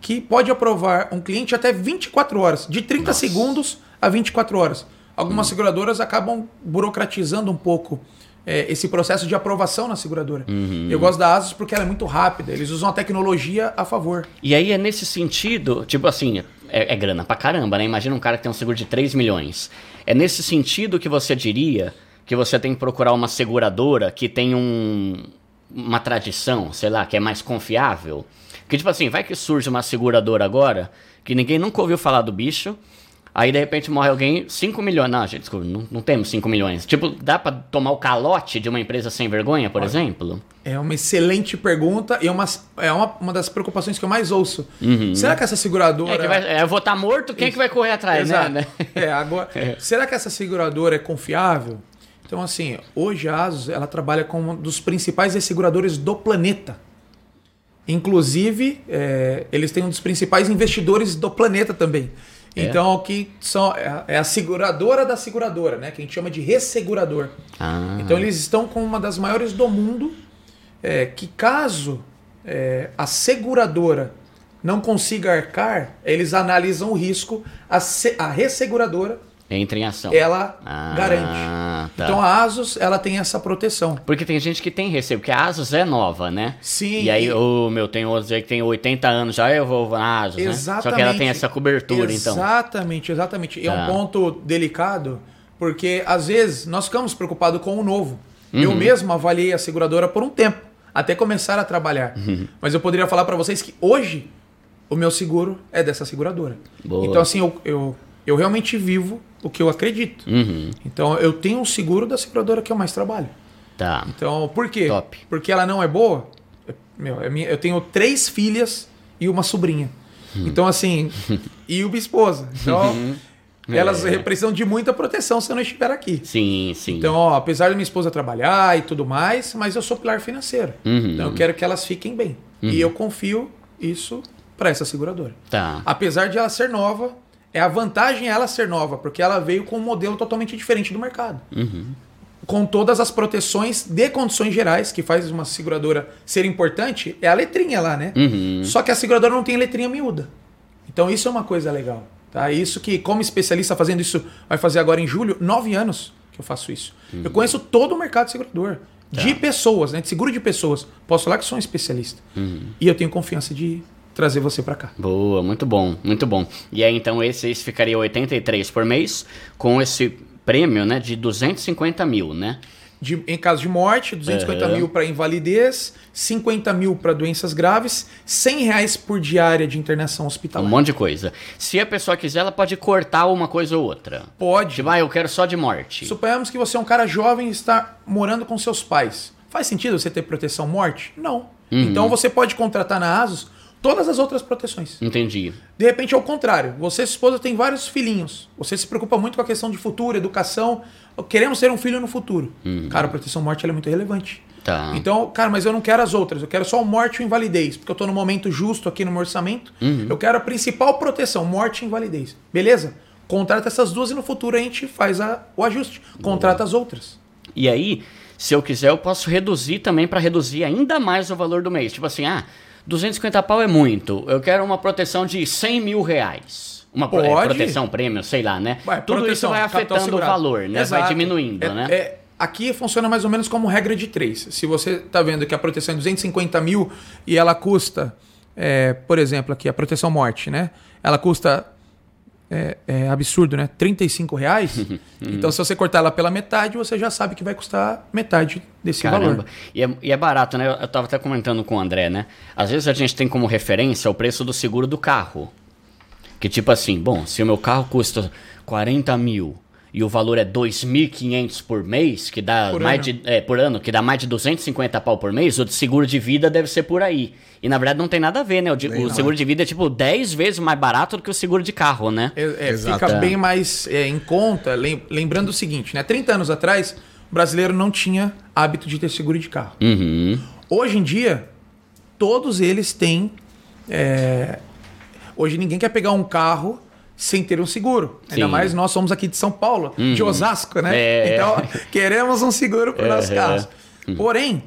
que pode aprovar um cliente até 24 horas, de 30 segundos a 24 horas. Algumas seguradoras acabam burocratizando um pouco é, esse processo de aprovação na seguradora. Eu gosto da Asus porque ela é muito rápida, eles usam a tecnologia a favor. E aí é nesse sentido, tipo assim, é, é grana pra caramba, né? Imagina um cara que tem um seguro de 3 milhões. É nesse sentido que você diria que você tem que procurar uma seguradora que tem um, uma tradição, sei lá, que é mais confiável. Que tipo assim, vai que surge uma seguradora agora que ninguém nunca ouviu falar do bicho. Aí de repente morre alguém, 5 milhões. Não, gente, desculpa, não, não temos 5 milhões. Tipo, dá pra tomar o calote de uma empresa sem vergonha, por exemplo? É uma excelente pergunta e é uma, é uma, uma das preocupações que eu mais ouço. Será que essa seguradora. É que vai, é, eu vou estar morto, quem é que vai correr atrás, Exato. né? É, agora, será que essa seguradora é confiável? Então, assim, hoje a Asus ela trabalha com um dos principais seguradores do planeta. Inclusive, é, eles têm um dos principais investidores do planeta também. É? Então, que são, é a- é a seguradora da seguradora, né? Que a gente chama de ressegurador. Ah. Então, eles estão com uma das maiores do mundo. é, que caso é, a seguradora não consiga arcar, eles analisam o risco, a, a resseguradora Entra em ação. ela Ah, garante. tá. Então a Asus ela tem essa proteção. Porque tem gente que tem receio, porque a Asus é nova, né? Sim. E aí, o meu, tem outros aí que tem 80 anos já, eu vou na Asus, né? Exatamente. Só que ela tem essa cobertura, então. Exatamente, exatamente. E é Tá. um ponto delicado, porque às vezes nós ficamos preocupados com o novo. Eu Uhum. mesmo avaliei a seguradora por um tempo, até começar a trabalhar. Uhum. Mas eu poderia falar para vocês que hoje o meu seguro é dessa seguradora. Boa. Então assim, eu, eu, eu realmente vivo o que eu acredito. Uhum. Então eu tenho um seguro da seguradora que eu mais trabalho. Tá. Então, por quê? Top. Porque ela não é boa? Meu, é eu tenho três filhas e uma sobrinha. Hum. Então, assim, e uma esposa. Então, elas É. precisam de muita proteção se eu não estiver aqui. Sim, sim. Então, ó, apesar da minha esposa trabalhar e tudo mais, mas eu sou pilar financeiro. Uhum. Então, eu quero que elas fiquem bem. E eu confio isso para essa seguradora. Tá. Apesar de ela ser nova, é a vantagem ela ser nova, porque ela veio com um modelo totalmente diferente do mercado. Com todas as proteções de condições gerais, que faz uma seguradora ser importante, é a letrinha lá, né? Uhum. Só que a seguradora não tem letrinha miúda. Então isso é uma coisa legal. Tá? Isso que, como especialista fazendo isso, vai fazer agora em julho, nove anos que eu faço isso. Eu conheço todo o mercado de segurador. De pessoas, né? De seguro de pessoas. Posso falar que sou um especialista. E eu tenho confiança de trazer você para cá. Boa, muito bom, muito bom. E aí, então, esse, esse ficaria 83 por mês, com esse prêmio, né, de 250 mil, né? De- em caso de morte, 250 Aham. mil para invalidez, 50 mil para doenças graves, 100 reais por diária de internação Um hospitalar. monte de coisa. Se a pessoa quiser, ela pode cortar uma coisa ou outra. Pode. Tipo, ah, eu quero só de morte. Suponhamos que você é um cara jovem e está morando com seus pais. Faz sentido você ter proteção morte? Não. Uhum. Então você pode contratar na ASUS todas as outras proteções. Entendi. De repente é o contrário. Você e sua esposa tem vários filhinhos. Você se preocupa muito com a questão de futuro, educação. Queremos ter um filho no futuro. Cara, a proteção morte é muito relevante. Uhum. Tá. Então, cara, mas eu não quero as outras. Eu quero só o morte e invalidez. Porque eu tô no momento justo aqui no meu orçamento. Uhum. Eu quero a principal proteção, morte e invalidez. Beleza? Contrata essas duas e no futuro a gente faz a- o ajuste. Contrata as outras. E aí, se eu quiser, eu posso reduzir também para reduzir ainda mais o valor do mês. Tipo assim, ah, 250 pau é muito. Eu quero uma proteção de 100 mil reais. Uma pro- é, proteção, prêmio, sei lá, né? Vai, Tudo isso proteção, vai capital afetando o valor, né? Vai Exato. diminuindo, É- né? é- aqui funciona mais ou menos como regra de três. Se você está vendo que a proteção é 250 mil e ela custa é, por exemplo, aqui a proteção morte, né? Ela custa é, é, absurdo, né? 35 reais. então, se você cortar ela pela metade, você já sabe que vai custar metade desse Caramba. valor. E é, e é barato, né? Eu tava até comentando com o André, né? Às vezes a gente tem como referência o preço do seguro do carro. Que tipo assim, bom, se o meu carro custa 40 mil e o valor é 2.500 por mês, que dá Por mais ano. de é, por ano, que dá mais de 250 pau por mês, o de seguro de vida deve ser por aí. E na verdade não tem nada a ver, né? O, de- o seguro de vida é tipo 10 vezes mais barato do que o seguro de carro, né? É, é, fica bem mais é, em conta. lem- Lembrando o seguinte, né? 30 anos atrás, o brasileiro não tinha hábito de ter seguro de carro. Uhum. Hoje em dia, todos eles têm. é, Hoje ninguém quer pegar um carro sem ter um seguro. Ainda Sim. mais nós somos aqui de São Paulo, de Osasco, né? É. Então, queremos um seguro para os nossos Uhum. carros. Porém,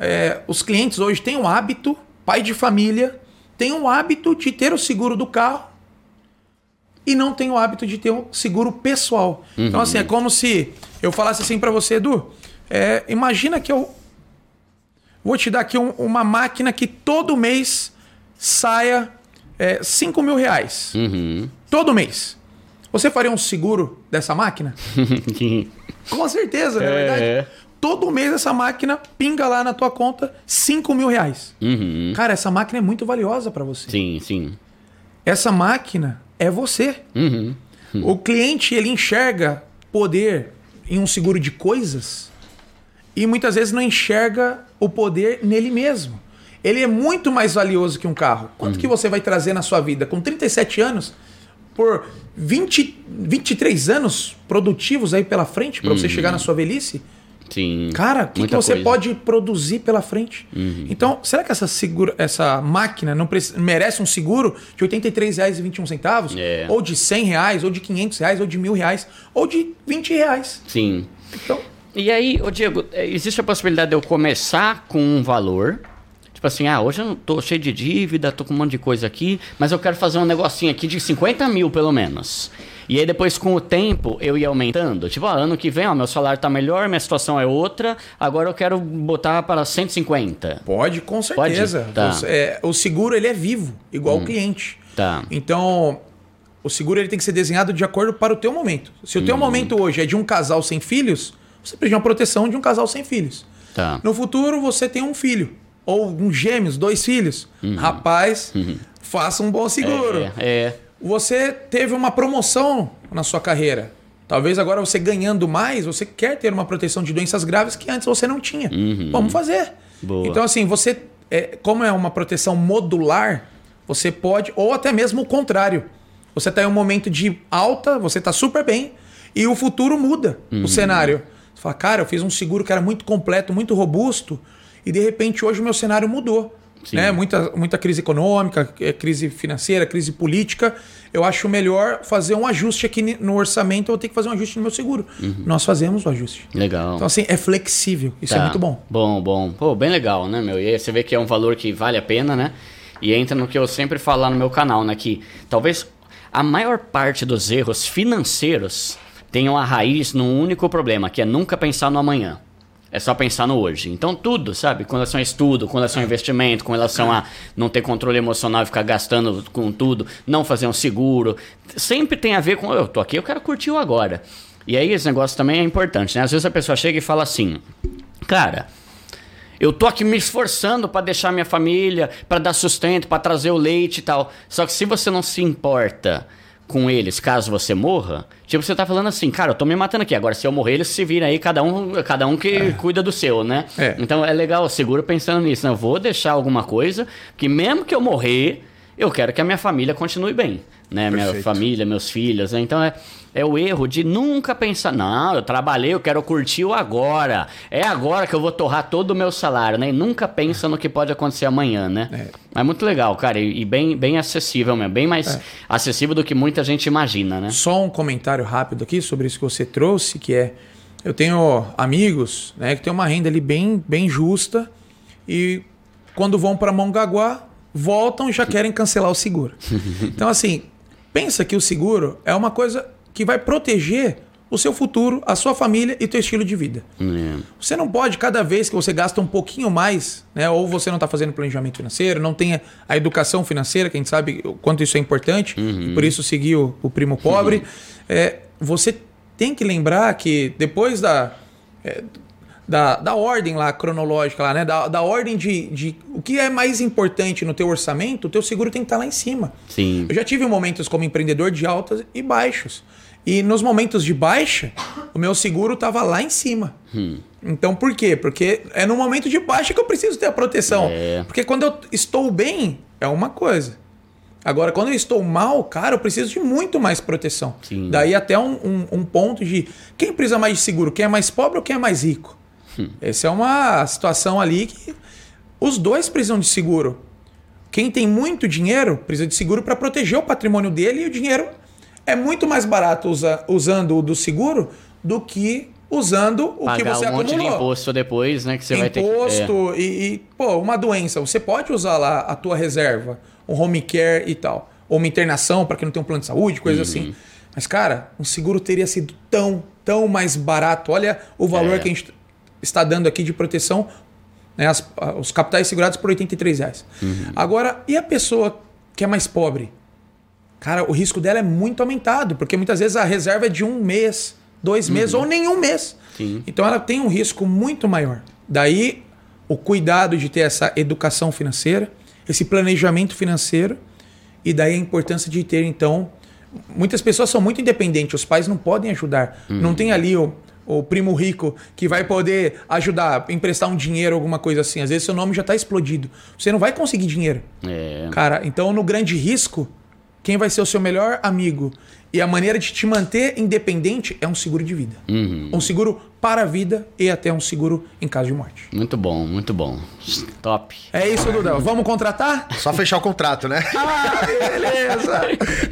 é, os clientes hoje têm o hábito, pai de família, tem o hábito de ter o seguro do carro e não tem o hábito de ter um seguro pessoal. Então, assim, é como se eu falasse assim para você, Edu, é, imagina que eu vou te dar aqui um- uma máquina que todo mês saia é, 5 mil reais. Uhum. Todo mês. Você faria um seguro dessa máquina? Com certeza, não é, É. verdade? Todo mês essa máquina pinga lá na tua conta 5 mil reais. Uhum. Cara, essa máquina é muito valiosa para você. Sim, sim. Essa máquina é você. Uhum. O cliente ele enxerga poder em um seguro de coisas e muitas vezes não enxerga o poder nele mesmo. Ele é muito mais valioso que um carro. Quanto que você vai trazer na sua vida com 37 anos por 20, 23 anos produtivos aí pela frente para você chegar na sua velhice? Sim. Cara, o que, que você coisa. Uhum. pode produzir pela frente? Então, será que essa, segura, essa máquina não merece um seguro de R$ 83,21? É. Ou de 100 reais, ou de 500 reais, ou de mil reais, ou de 20 reais? Sim. Então, E aí, ô Diego, é, existe a possibilidade de eu começar com um valor? Tipo assim, ah, hoje eu não tô cheio de dívida, tô com um monte de coisa aqui, mas eu quero fazer um negocinho aqui de 50 mil pelo menos. E aí depois, com o tempo, eu ia aumentando. Tipo, ah, ano que vem, ó, meu salário tá melhor, minha situação é outra, agora eu quero botar para 150. pode, com Pode? certeza. Tá. Você- é, o seguro, ele é vivo, igual o cliente. Tá. Então, o seguro ele tem que ser desenhado de acordo para o teu momento. Se o teu momento hoje é de um casal sem filhos, você precisa de uma proteção de um casal sem filhos. Tá. No futuro, você tem um filho. Ou um gêmeos, dois filhos. Rapaz, faça um bom seguro. Uhum. É, é. Você teve uma promoção na sua carreira. Talvez agora você ganhando mais, você quer ter uma proteção de doenças graves que antes você não tinha. Vamos fazer. Boa. Então, assim, você, é, como é uma proteção modular, você pode, ou até mesmo o contrário. Você está em um momento de alta, você está super bem, e o futuro muda o cenário. Você fala, cara, eu fiz um seguro que era muito completo, muito robusto, e de repente hoje o meu cenário mudou. Sim. Né? Muita, muita crise econômica, eh, crise financeira, crise política. Eu acho melhor fazer um ajuste aqui no orçamento, eu vou ter que fazer um ajuste no meu seguro. Nós fazemos o ajuste. Legal. Então, assim, é flexível. Isso é Tá. muito bom. Bom, bom. Pô, bem legal, né, meu? E aí você vê que é um valor que vale a pena, né? E entra no que eu sempre falo lá no meu canal, né? Que talvez a maior parte dos erros financeiros tenham a raiz num único problema, que é nunca pensar no amanhã. É só pensar no hoje. Então, tudo, sabe? Com relação a estudo, com relação a investimento, com relação a não ter controle emocional e ficar gastando com tudo, não fazer um seguro. Sempre tem a ver com. Eu tô aqui, eu quero curtir o agora. E aí, esse negócio também é importante, né? Às vezes a pessoa chega e fala assim: Cara, eu tô aqui me esforçando pra deixar minha família, pra dar sustento, pra trazer o leite e tal. Só que se você não se importa com eles, caso você morra, tipo, você tá falando assim, cara, eu tô me matando aqui. Agora, se eu morrer, eles se viram aí, cada um, cada um que cuida do seu, né? É. Então é legal, seguro pensando nisso. Né? Eu vou deixar alguma coisa que mesmo que eu morrer, eu quero que a minha família continue bem. Né? Minha Perfeito. família, meus filhos. Né? Então é, é o erro de nunca pensar, não, eu trabalhei, eu quero curtir o agora. É agora que eu vou torrar todo o meu salário, né? E nunca pensa no que pode acontecer amanhã, né? É. Mas muito legal, cara, e, bem, bem acessível mesmo. Bem mais acessível do que muita gente imagina, né? Só um comentário rápido aqui sobre isso que você trouxe, que é eu tenho amigos, né, que têm uma renda ali bem, bem justa e quando vão para Mongaguá, voltam e já querem cancelar o seguro. Então assim, pensa que o seguro é uma coisa que vai proteger o seu futuro, a sua família e teu estilo de vida. É. Você não pode, cada vez que você gasta um pouquinho mais, né, ou você não está fazendo planejamento financeiro, não tem a educação financeira, que a gente sabe o quanto isso é importante, e por isso seguir o, o primo pobre, é, você tem que lembrar que depois da, é, da, da ordem lá cronológica, lá, né, da, da ordem de, de o que é mais importante no teu orçamento, o teu seguro tem que estar lá em cima. Sim. Eu já tive momentos como empreendedor de altas e baixos. E nos momentos de baixa, o meu seguro estava lá em cima. Então por quê? Porque é no momento de baixa que eu preciso ter a proteção. É. Porque quando eu estou bem, é uma coisa. Agora, quando eu estou mal, cara, eu preciso de muito mais proteção. Sim. Daí até um, um- um ponto de quem precisa mais de seguro? Quem é mais pobre ou quem é mais rico? Essa é uma situação ali que os dois precisam de seguro. Quem tem muito dinheiro precisa de seguro para proteger o patrimônio dele e o dinheiro é muito mais barato usa- usando o do seguro do que usando o que Pagar você um monte de acumulou. imposto depois, né? Que você vai ter que. Imposto e, e, pô, uma doença. Você pode usar lá a tua reserva, um home care e tal. Ou uma internação para quem não tem um plano de saúde, coisa Uhum. assim. Mas, cara, um seguro teria sido tão, tão mais barato. Olha o valor É. que a gente está dando aqui de proteção. Né, as- os capitais segurados por 83 reais. Uhum. Agora, e a pessoa que é mais pobre? Cara, o risco dela é muito aumentado, porque muitas vezes a reserva é de um mês, dois meses ou nenhum mês. Sim. Então ela tem um risco muito maior. Daí o cuidado de ter essa educação financeira, esse planejamento financeiro, e daí a importância de ter, então. Muitas pessoas são muito independentes, os pais não podem ajudar. Não tem ali o, o primo rico que vai poder ajudar, emprestar um dinheiro, alguma coisa assim. Às vezes seu nome já está explodido. Você não vai conseguir dinheiro. É. Cara, então no grande risco, quem vai ser o seu melhor amigo e a maneira de te manter independente é um seguro de vida. Um seguro para a vida e até um seguro em caso de morte. Muito bom, muito bom. Top. É isso, Dudão. Vamos contratar? Só fechar o contrato, né? Ah, beleza.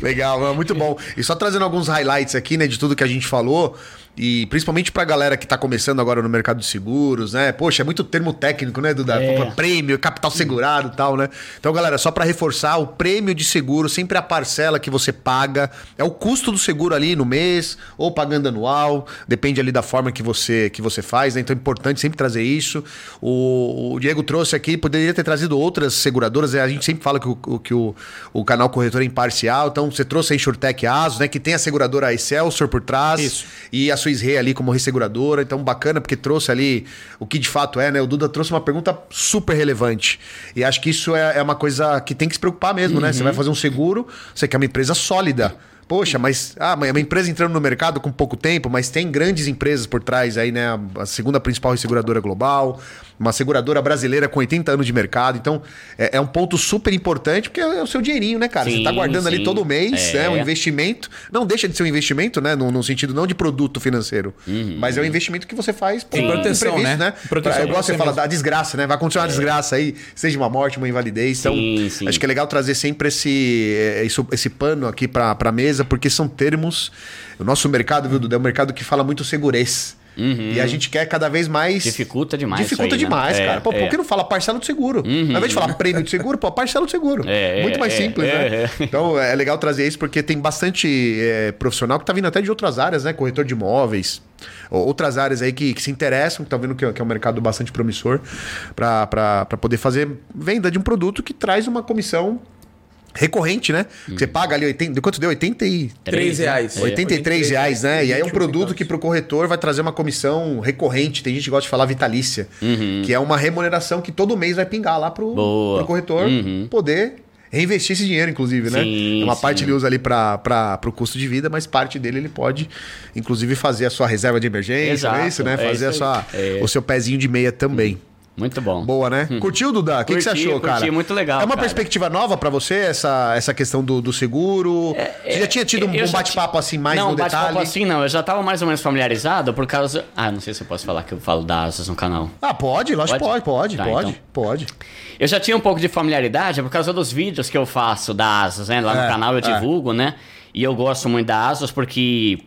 Legal, é muito bom. E só trazendo alguns highlights aqui, né, de tudo que a gente falou, e principalmente pra galera que tá começando agora no mercado de seguros, né? Poxa, é muito termo técnico, né, Duda? É. Prêmio, capital segurado e tal, né? Então, galera, só pra reforçar, o prêmio de seguro, sempre a parcela que você paga, é o custo do seguro ali no mês, ou pagando anual, depende ali da forma que você, que você faz, né? Então é importante sempre trazer isso. O, o Diego trouxe aqui, poderia ter trazido outras seguradoras, né? a gente sempre fala que o, que o, o canal corretor é imparcial, então você trouxe a Insurtech Asos, né? Que tem a seguradora Excelsior por trás Isso. e a Swiss Re ali como resseguradora, então bacana porque trouxe ali o que de fato é, né? O Duda trouxe uma pergunta super relevante e acho que isso é, é uma coisa que tem que se preocupar mesmo, né? Você vai fazer um seguro, você quer uma empresa sólida. Poxa, mas ah, é uma empresa entrando no mercado com pouco tempo, mas tem grandes empresas por trás aí, né? A segunda principal seguradora global, uma seguradora brasileira com 80 anos de mercado. Então, é, é um ponto super importante, porque é o seu dinheirinho, né, cara? Você Sim, tá guardando ali sim. todo mês, É. né? Um investimento. Não deixa de ser um investimento, né? No, no sentido não de produto financeiro. Mas é um investimento que você faz por. Proteção, né? né? Proteção gosto de você falar mesmo. da desgraça, né? Vai acontecer uma desgraça aí, seja uma morte, uma invalidez. Então, Sim, sim. acho que é legal trazer sempre esse, eh, isso- esse pano aqui pra, pra mesa, porque são termos. O nosso mercado, viu, Duda? É um mercado que fala muito segurez. E a gente quer cada vez mais. Dificulta demais Dificulta aí, né? demais, É, cara. Pô, é. por que não fala parcela do seguro? Ao invés de falar prêmio de seguro, pô, parcela do seguro. É, muito é, mais é, simples, é, né? é. Então é legal trazer isso porque tem bastante é, profissional que tá vindo até de outras áreas, né? Corretor de imóveis, ou- outras áreas aí que, que se interessam, que estão vendo que, é- que é um mercado bastante promissor para poder fazer venda de um produto que traz uma comissão recorrente, né? Que Você paga ali 80, quanto deu? 80 e... Três né? reais. É. 83 reais, né? E aí é um 21 produto que pro corretor vai trazer uma comissão recorrente. Tem gente que gosta de falar vitalícia, que é uma remuneração que todo mês vai pingar lá pro, Boa. pro corretor Uhum. poder reinvestir esse dinheiro, inclusive, né? Sim, uma sim. parte ele usa ali para o custo de vida, mas parte dele ele pode, inclusive, fazer a sua reserva de emergência, Exato, é isso, né? é Fazer a isso sua, aí. É. o seu pezinho de meia também. Muito bom. Boa, né? Curtiu, Duda? O que, que você achou, curti, cara? muito legal, É uma cara. perspectiva nova pra você, essa, essa questão do, do seguro? você já tinha tido um, É, um bate-papo assim, mais não, no bate-papo detalhe? assim não. Eu já tava mais ou menos familiarizado por causa... Ah, não sei se eu posso falar que eu falo da Asas no canal. Ah, pode, lógico que pode, Pode? pode, Tá, pode, então. pode. Eu já tinha um pouco de familiaridade por causa dos vídeos que eu faço da Asas, né? Lá no É, canal eu é. divulgo, né? E eu gosto muito da Asas porque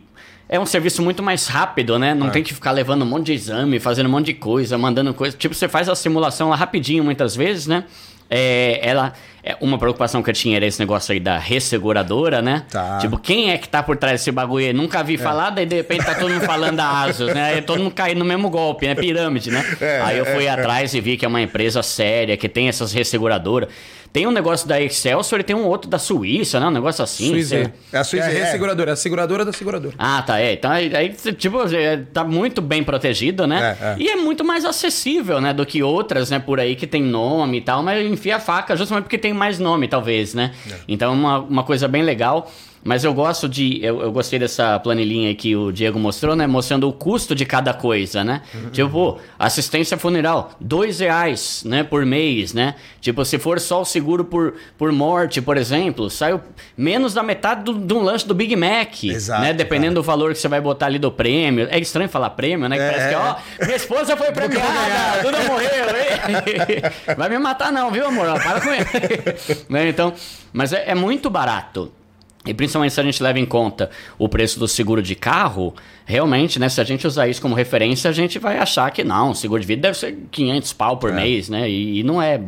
é um serviço muito mais rápido, né? É. Não tem que ficar levando um monte de exame, fazendo um monte de coisa, mandando coisa. Tipo, você faz a simulação lá rapidinho muitas vezes, né? É, ela, é, uma preocupação que eu tinha era esse negócio aí da resseguradora, né? Tá. Tipo, quem é que tá por trás desse bagulho aí? Nunca vi falar, daí de repente tá todo mundo falando da Asus, né? Aí todo mundo caindo no mesmo golpe, né? Pirâmide, né? É, aí eu fui é, atrás e vi que é uma empresa séria, que tem essas resseguradoras. Tem um negócio da Excelsior e tem um outro da Suíça, né? Um negócio assim. Suíça. É a Suíça, é a é. resseguradora, é a seguradora da seguradora. ah, tá, é. Então, aí, aí, tipo, é, tá muito bem protegido, né? É, é. E é muito mais acessível, né? Do que outras, né? Por aí que tem nome e tal, mas enfia a faca justamente porque tem mais nome, talvez, né? Então, é uma, uma coisa bem legal. Mas eu gosto de. Eu, eu gostei dessa planilhinha que o Diego mostrou, né? Mostrando o custo de cada coisa, né? Tipo, pô, assistência funeral, dois reais, né? Por mês, né? Tipo, se for só o seguro por, por morte, por exemplo, sai menos da metade do- de um lanche do Big Mac. Exato, né? Dependendo do valor que você vai botar ali do prêmio. É estranho falar prêmio, né? Que É, parece que, é. ó, minha esposa foi premiada, Duda morreu. hein? Vai me matar não, viu, amor? Para com ele. né? Então, mas é, é muito barato. E principalmente se a gente leva em conta o preço do seguro de carro, realmente, né? Se a gente usar isso como referência, a gente vai achar que não, o seguro de vida deve ser 500 pau por mês, né? E, e não é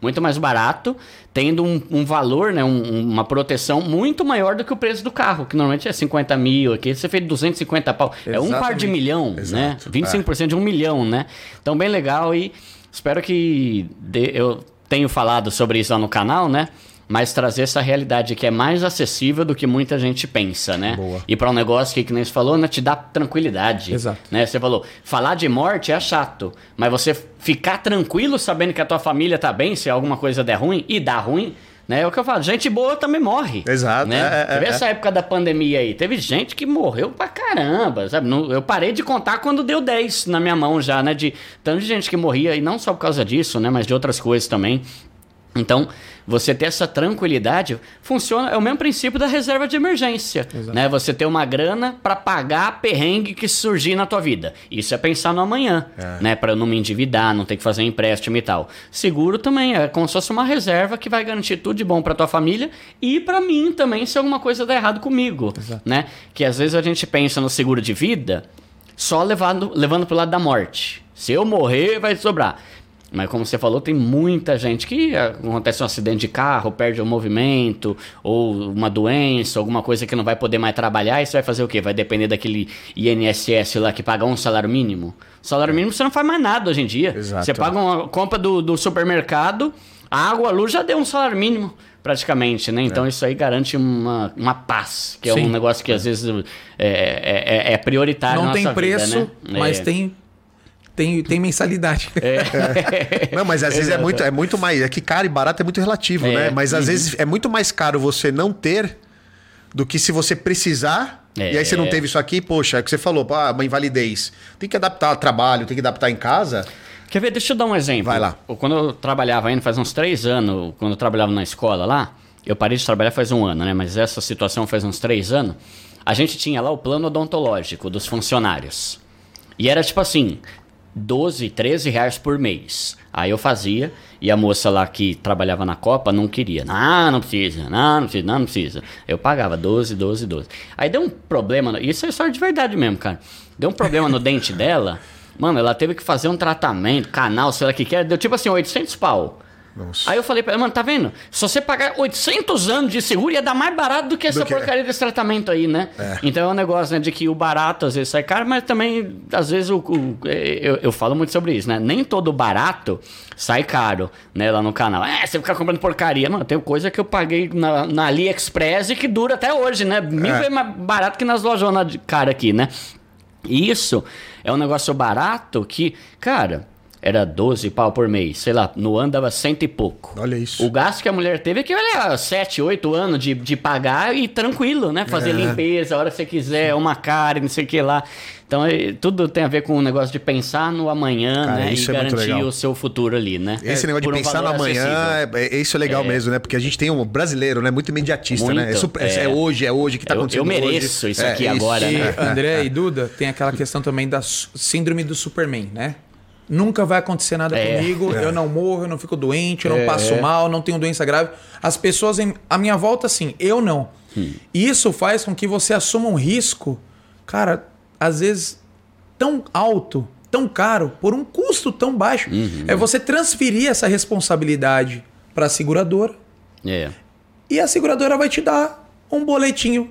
muito mais barato, tendo um, um valor, né? Um- uma proteção muito maior do que o preço do carro, que normalmente é 50 mil, aqui você fez 250 pau. É um par de Exatamente. milhão, né? Exato. 25% de um milhão, né? Então, bem legal e espero que eu tenho falado sobre isso lá no canal, né? Mas trazer essa realidade que é mais acessível do que muita gente pensa, né? Boa. E para um negócio que, que nem você falou, né? Te dá tranquilidade. Exato. Né? Você falou, falar de morte é chato, mas você ficar tranquilo sabendo que a tua família tá bem, se alguma coisa der ruim, e dá ruim, né? É o que eu falo, gente boa também morre. Exato, Né? é, é, vê é. essa época da pandemia aí, teve gente que morreu pra caramba, sabe? Não- Eu parei de contar quando deu 10 na minha mão já, né? De tanto de gente que morria, e não só por causa disso, né? Mas de outras coisas também. Então, você ter essa tranquilidade funciona, é o mesmo princípio da reserva de emergência, né? Você ter uma grana pra pagar a perrengue que surgir na tua vida. Isso é pensar no amanhã, né? Para não me endividar, não ter que fazer empréstimo e tal. Seguro também é como se fosse uma reserva que vai garantir tudo de bom pra tua família e pra mim também se alguma coisa der errado comigo, né? Que às vezes a gente pensa no seguro de vida só levando, levando pro lado da morte. Se eu morrer, vai sobrar. Mas como você falou, tem muita gente que ah, acontece um acidente de carro, perde o movimento, ou uma doença, alguma coisa que não vai poder mais trabalhar, e você vai fazer o quê? Vai depender daquele INSS lá que paga um salário mínimo? Salário mínimo você não faz mais nada hoje em dia. Exato. Você paga uma compra do, do supermercado, a água, a luz já deu um salário mínimo, praticamente, né? Então isso aí garante uma, uma paz, que é Sim. um negócio que às vezes é, é, é prioritário Não tem nossa vida, preço, né? mas É. tem, tem, tem mensalidade. Não, mas às vezes é muito, é muito mais. É que caro e barato é muito relativo, É. né? Mas às Uhum. vezes é muito mais caro você não ter do que se você precisar. É. E aí você não teve isso aqui, poxa, é o que você falou, pá, uma invalidez. Tem que adaptar ao trabalho, tem que adaptar em casa. Quer ver? Deixa eu dar um exemplo. Vai lá. Quando eu trabalhava ainda, faz uns três anos, quando eu trabalhava na escola lá, eu parei de trabalhar faz um ano, né? Mas essa situação faz uns três anos. A gente tinha lá o plano odontológico dos funcionários. E era tipo assim, 12, 13 reais por mês. Aí eu fazia, e a moça lá que trabalhava na Copa não queria. Não, não precisa, não, não precisa, não, não precisa. Eu pagava 12, 12, 12. Aí deu um problema, isso é história de verdade mesmo, cara. Deu um problema no dente dela. Mano, ela teve que fazer um tratamento, canal, sei lá o que que era. Deu tipo assim, 800 pau. Nossa. Aí eu falei pra ela, mano, tá vendo? Se você pagar 800 anos de seguro, ia dar mais barato do que essa que- porcaria desse tratamento aí, né? Então é um negócio, né, de que o barato às vezes sai caro, mas também, às vezes, o, o- é, eu, eu falo muito sobre isso, né? Nem todo barato sai caro, né, lá no canal. É, você fica comprando porcaria. Mano, tem coisa que eu paguei na, na AliExpress e que dura até hoje, né? Mil É. vezes mais barato que nas lojonas de cara aqui, né? E Isso é um negócio barato que, cara, era 12 pau por mês. Sei lá, no ano dava cento e pouco. Olha isso. O gasto que a mulher teve é que, olha, 7, 8 anos de, de pagar e tranquilo, né? Fazer É. limpeza a hora que você quiser, uma cara, não sei o que lá. Então, é, tudo tem a ver com o negócio de pensar no amanhã, Cara, né? isso e é garantir o seu futuro ali, né? Esse É, negócio de por um pensar no amanhã, é, é- isso é legal É. mesmo, né? Porque a gente tem um brasileiro, né? Muito imediatista, né? É, Muito, super- é é. hoje, é hoje que tá Eu- eu acontecendo mereço hoje. isso É, aqui agora, E né? André e Duda, tem aquela questão também da síndrome do Superman, né? Nunca vai acontecer nada É. comigo, eu não morro, eu não fico doente, eu não passo mal, não tenho doença grave. As pessoas em, à minha volta, sim, eu não. E isso faz com que você assuma um risco, cara, às vezes tão alto, tão caro, por um custo tão baixo. É você transferir essa responsabilidade para a seguradora É. E a seguradora vai te dar um boletinho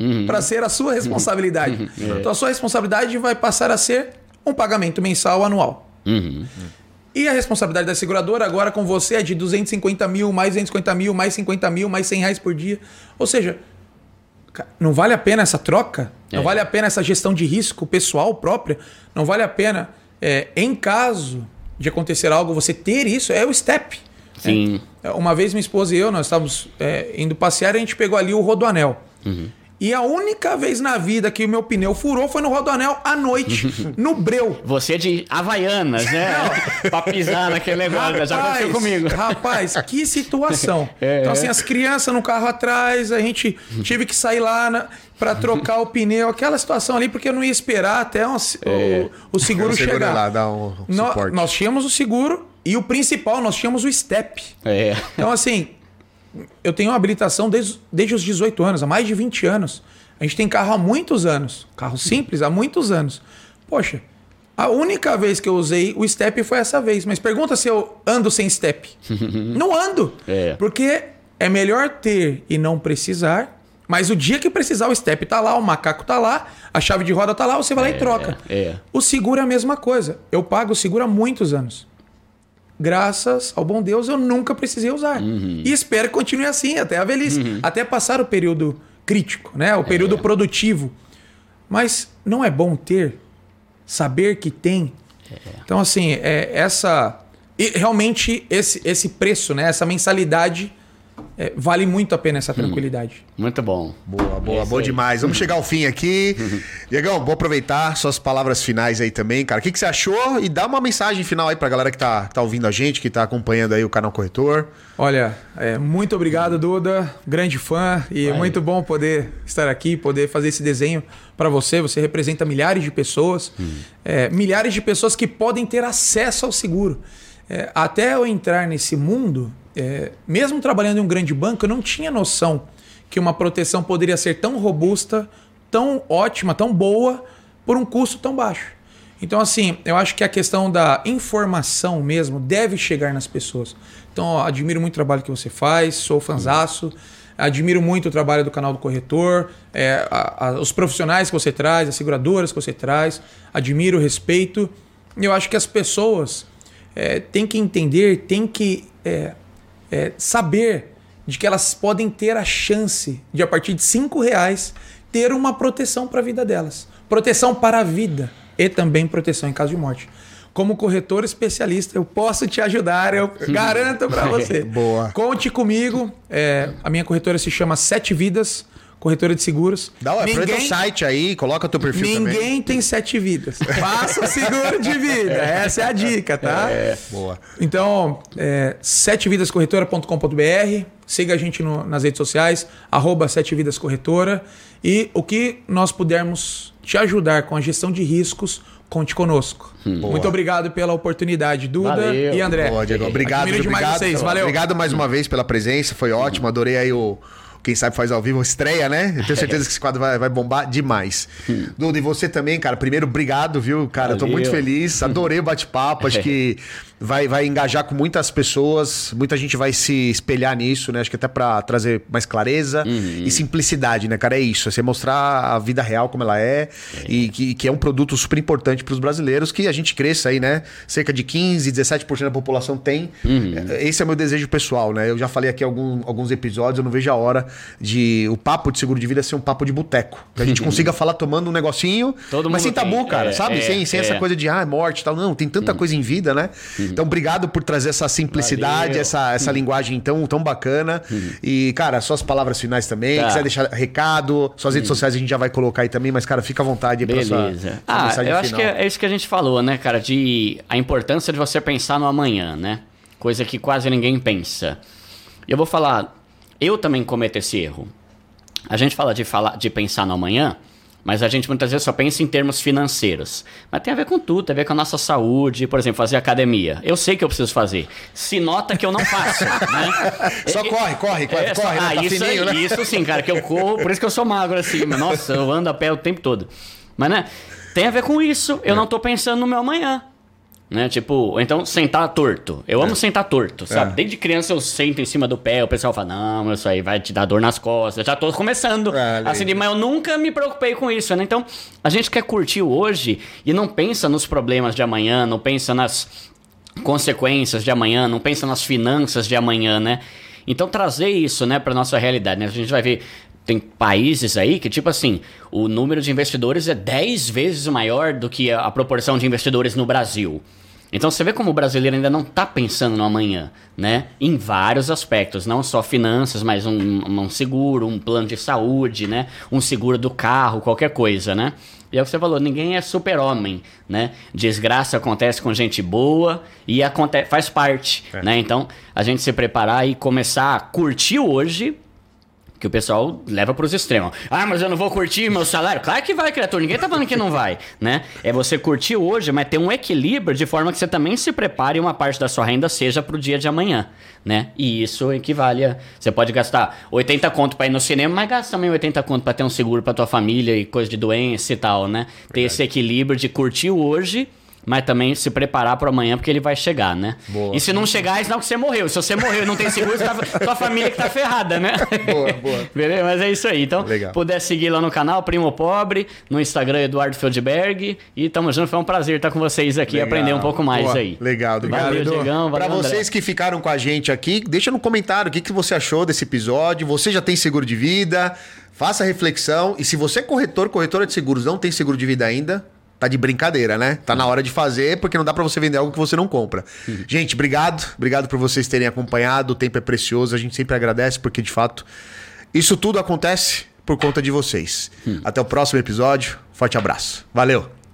Uhum. para ser a sua responsabilidade. É. Então a sua responsabilidade vai passar a ser um pagamento mensal anual. Uhum. E a responsabilidade da seguradora agora com você é de 250 mil, mais 250 mil, mais 50 mil, mais 100 reais por dia. Ou seja, não vale a pena essa troca? Não É. vale a pena essa gestão de risco pessoal própria? Não vale a pena, é, em caso de acontecer algo, você ter isso? É o STEP. Sim. É, Uma vez minha esposa e eu, nós estávamos é, indo passear e a gente pegou ali o rodoanel. E a única vez na vida que o meu pneu furou foi no rodoanel à noite, no breu. Você de Havaianas, né? pra pisar naquele negócio. Já aconteceu comigo. Rapaz, que situação. É, então, é. assim, as crianças no carro atrás, a gente tive que sair lá na, pra trocar o pneu, aquela situação ali, porque eu não ia esperar até um- o, o seguro O seguro chegar. lá, dá um Nó- suporte. nós tínhamos o seguro e o principal, nós tínhamos o STEP. É. Então, assim, eu tenho habilitação desde, desde os 18 anos, há mais de 20 anos. A gente tem carro há muitos anos. Carro simples há muitos anos. Poxa, a única vez que eu usei o step foi essa vez. Mas pergunta se eu ando sem step. não ando. É. Porque é melhor ter e não precisar. Mas o dia que precisar, o step tá lá, o macaco tá lá, a chave de roda tá lá, você vai lá e troca. é. O seguro é a mesma coisa. Eu pago o seguro há muitos anos graças ao bom Deus, eu nunca precisei usar. E espero que continue assim até a velhice, até passar o período crítico, né? O período produtivo. Mas não é bom ter, saber que tem. Então, assim, é, essa. E realmente, esse, esse preço, né? Essa mensalidade é, vale muito a pena essa tranquilidade. Muito bom. Boa, boa, boa aí. demais. Vamos chegar ao fim aqui. Diegão, vou aproveitar suas palavras finais aí também, cara. O que, que você achou? E dá uma mensagem final aí pra galera que tá, tá ouvindo a gente, que tá acompanhando aí o canal Corretor. Olha, é, muito obrigado, Duda. Grande fã e Vai. muito bom poder estar aqui, poder fazer esse desenho para você. Você representa milhares de pessoas, é, milhares de pessoas que podem ter acesso ao seguro. É, até eu entrar nesse mundo, é, mesmo trabalhando em um grande banco, eu não tinha noção que uma proteção poderia ser tão robusta, tão ótima, tão boa, por um custo tão baixo. Então, assim, eu acho que a questão da informação mesmo deve chegar nas pessoas. Então, ó, admiro muito o trabalho que você faz, sou fanzaço, admiro muito o trabalho do canal do Corretor, é, a- a- os profissionais que você traz, as seguradoras que você traz, admiro, respeito. Eu acho que as pessoas é, têm que entender, têm que é, é, saber de que elas podem ter a chance de, a partir de cinco reais, ter uma proteção para a vida delas. Proteção para a vida e também proteção em caso de morte. Como corretor especialista, eu posso te ajudar, eu garanto para você. Boa. Conte comigo. é, a minha corretora se chama Sete Vidas, corretora de seguros. Dá o aproveita o site aí, coloca teu perfil Ninguém também. tem sete vidas. Faça o seguro de vida. Essa é a dica, tá? Boa. Então, é, setevidascorretora.com.br. Siga a gente no- nas redes sociais, arroba Sete Vidas Corretora. E o que nós pudermos te ajudar com a gestão de riscos, conte conosco. Muito obrigado pela oportunidade, Duda Valeu. e André. Boa, Diego. Obrigado, obrigado. vocês. Valeu. Obrigado mais uma vez pela presença, foi ótimo. Adorei aí o. Quem sabe faz ao vivo, estreia, né? Eu tenho certeza que esse quadro vai, vai bombar demais. Duda, e você também, cara. Primeiro, obrigado, viu, cara? Eu tô Valeu. muito feliz. Adorei o bate-papo. Acho que vai, vai engajar com muitas pessoas. Muita gente vai se espelhar nisso, né? Acho que até pra trazer mais clareza e simplicidade, né, cara? É isso. É você mostrar a vida real como ela é, E que, que é um produto super importante pros brasileiros, que a gente cresça aí, né? Cerca de 15, 17% da população tem. Esse é o meu desejo pessoal, né? Eu já falei aqui algum, alguns episódios, eu não vejo a hora de o papo de seguro de vida ser um papo de boteco. Que a gente consiga falar tomando um negocinho, Todo mas sem tabu, tem. cara, É, sabe? é, sem sem essa é. coisa de ah, morte e tal. Não, tem tanta coisa em vida, né? Então, obrigado por trazer essa simplicidade, Valeu. essa, essa linguagem tão, tão bacana. E, cara, suas palavras finais também. Tá. Quiser deixar recado, suas redes sociais a gente já vai colocar aí também, mas, cara, fica à vontade aí pra sua, Beleza. sua Ah, mensagem eu acho que final. é, é isso que a gente falou, né, cara? De a importância de você pensar no amanhã, né? Coisa que quase ninguém pensa. E eu vou falar, eu também cometo esse erro. A gente fala de, falar, de pensar no amanhã, mas a gente muitas vezes só pensa em termos financeiros. Mas tem a ver com tudo, tem a ver com a nossa saúde, por exemplo, fazer academia. Eu sei que eu preciso fazer. Se nota que eu não faço, né? Só É- corre, corre, corre, é, corre, né? ah, Tá isso, fininho, né? isso sim, cara, que eu corro, por isso que eu sou magro assim. mas, Nossa, eu ando a pé o tempo todo. Mas, né, tem a ver com isso. Eu não tô pensando no meu amanhã. Né? Tipo, então sentar torto. Eu amo sentar torto, sabe? É. Desde criança eu sento em cima do pé, o pessoal fala, não, isso aí vai te dar dor nas costas. Já tô começando. É, assim, mas eu nunca me preocupei com isso, né? Então, a gente quer curtir o hoje e não pensa nos problemas de amanhã, não pensa nas consequências de amanhã, não pensa nas finanças de amanhã, né? Então trazer isso, né, para nossa realidade, né? A gente vai ver tem países aí que tipo assim, o número de investidores é 10 vezes maior do que a, proporção de investidores no Brasil. Então você vê como o brasileiro ainda não está pensando no amanhã, né? Em vários aspectos, não só finanças, mas um, um seguro, um plano de saúde, né? Um seguro do carro, qualquer coisa, né? E é o que você falou, ninguém é super-homem, né? Desgraça acontece com gente boa e aconte faz parte, né? Então, a gente se preparar e começar a curtir hoje que o pessoal leva pros extremos. Ah, mas eu não vou curtir meu salário. Claro que vai, criatura. Ninguém tá falando que não vai, né? É você curtir hoje, mas ter um equilíbrio de forma que você também se prepare e uma parte da sua renda seja pro dia de amanhã, né? E isso equivale a... Você pode gastar 80 conto pra ir no cinema, mas gasta também 80 conto pra ter um seguro pra tua família e coisa de doença e tal, né? Ter esse equilíbrio de curtir o hoje... Mas também se preparar para amanhã, porque ele vai chegar, né? Boa. E se não chegar, é sinal que você morreu. Se você morreu e não tem seguro, tá, tua família que tá ferrada, né? Boa, boa. Beleza? Mas é isso aí. Então, Legal. puder seguir lá no canal Primo Pobre, no Instagram Eduardo Feldberg. E tamo junto, foi um prazer estar com vocês aqui e aprender um pouco mais Boa. aí. Legal, obrigado. Valeu, Edu. Diegão. Para Valeu, André. vocês que ficaram com a gente aqui, deixa no comentário o que, que você achou desse episódio. Você já tem seguro de vida? Faça reflexão. E se você é corretor, corretora de seguros, não tem seguro de vida ainda, tá de brincadeira, né? Tá na hora de fazer, porque não dá para você vender algo que você não compra. Gente, obrigado. Obrigado por vocês terem acompanhado. O tempo é precioso. A gente sempre agradece, porque de fato, isso tudo acontece por conta de vocês. Até o próximo episódio. Forte abraço. Valeu!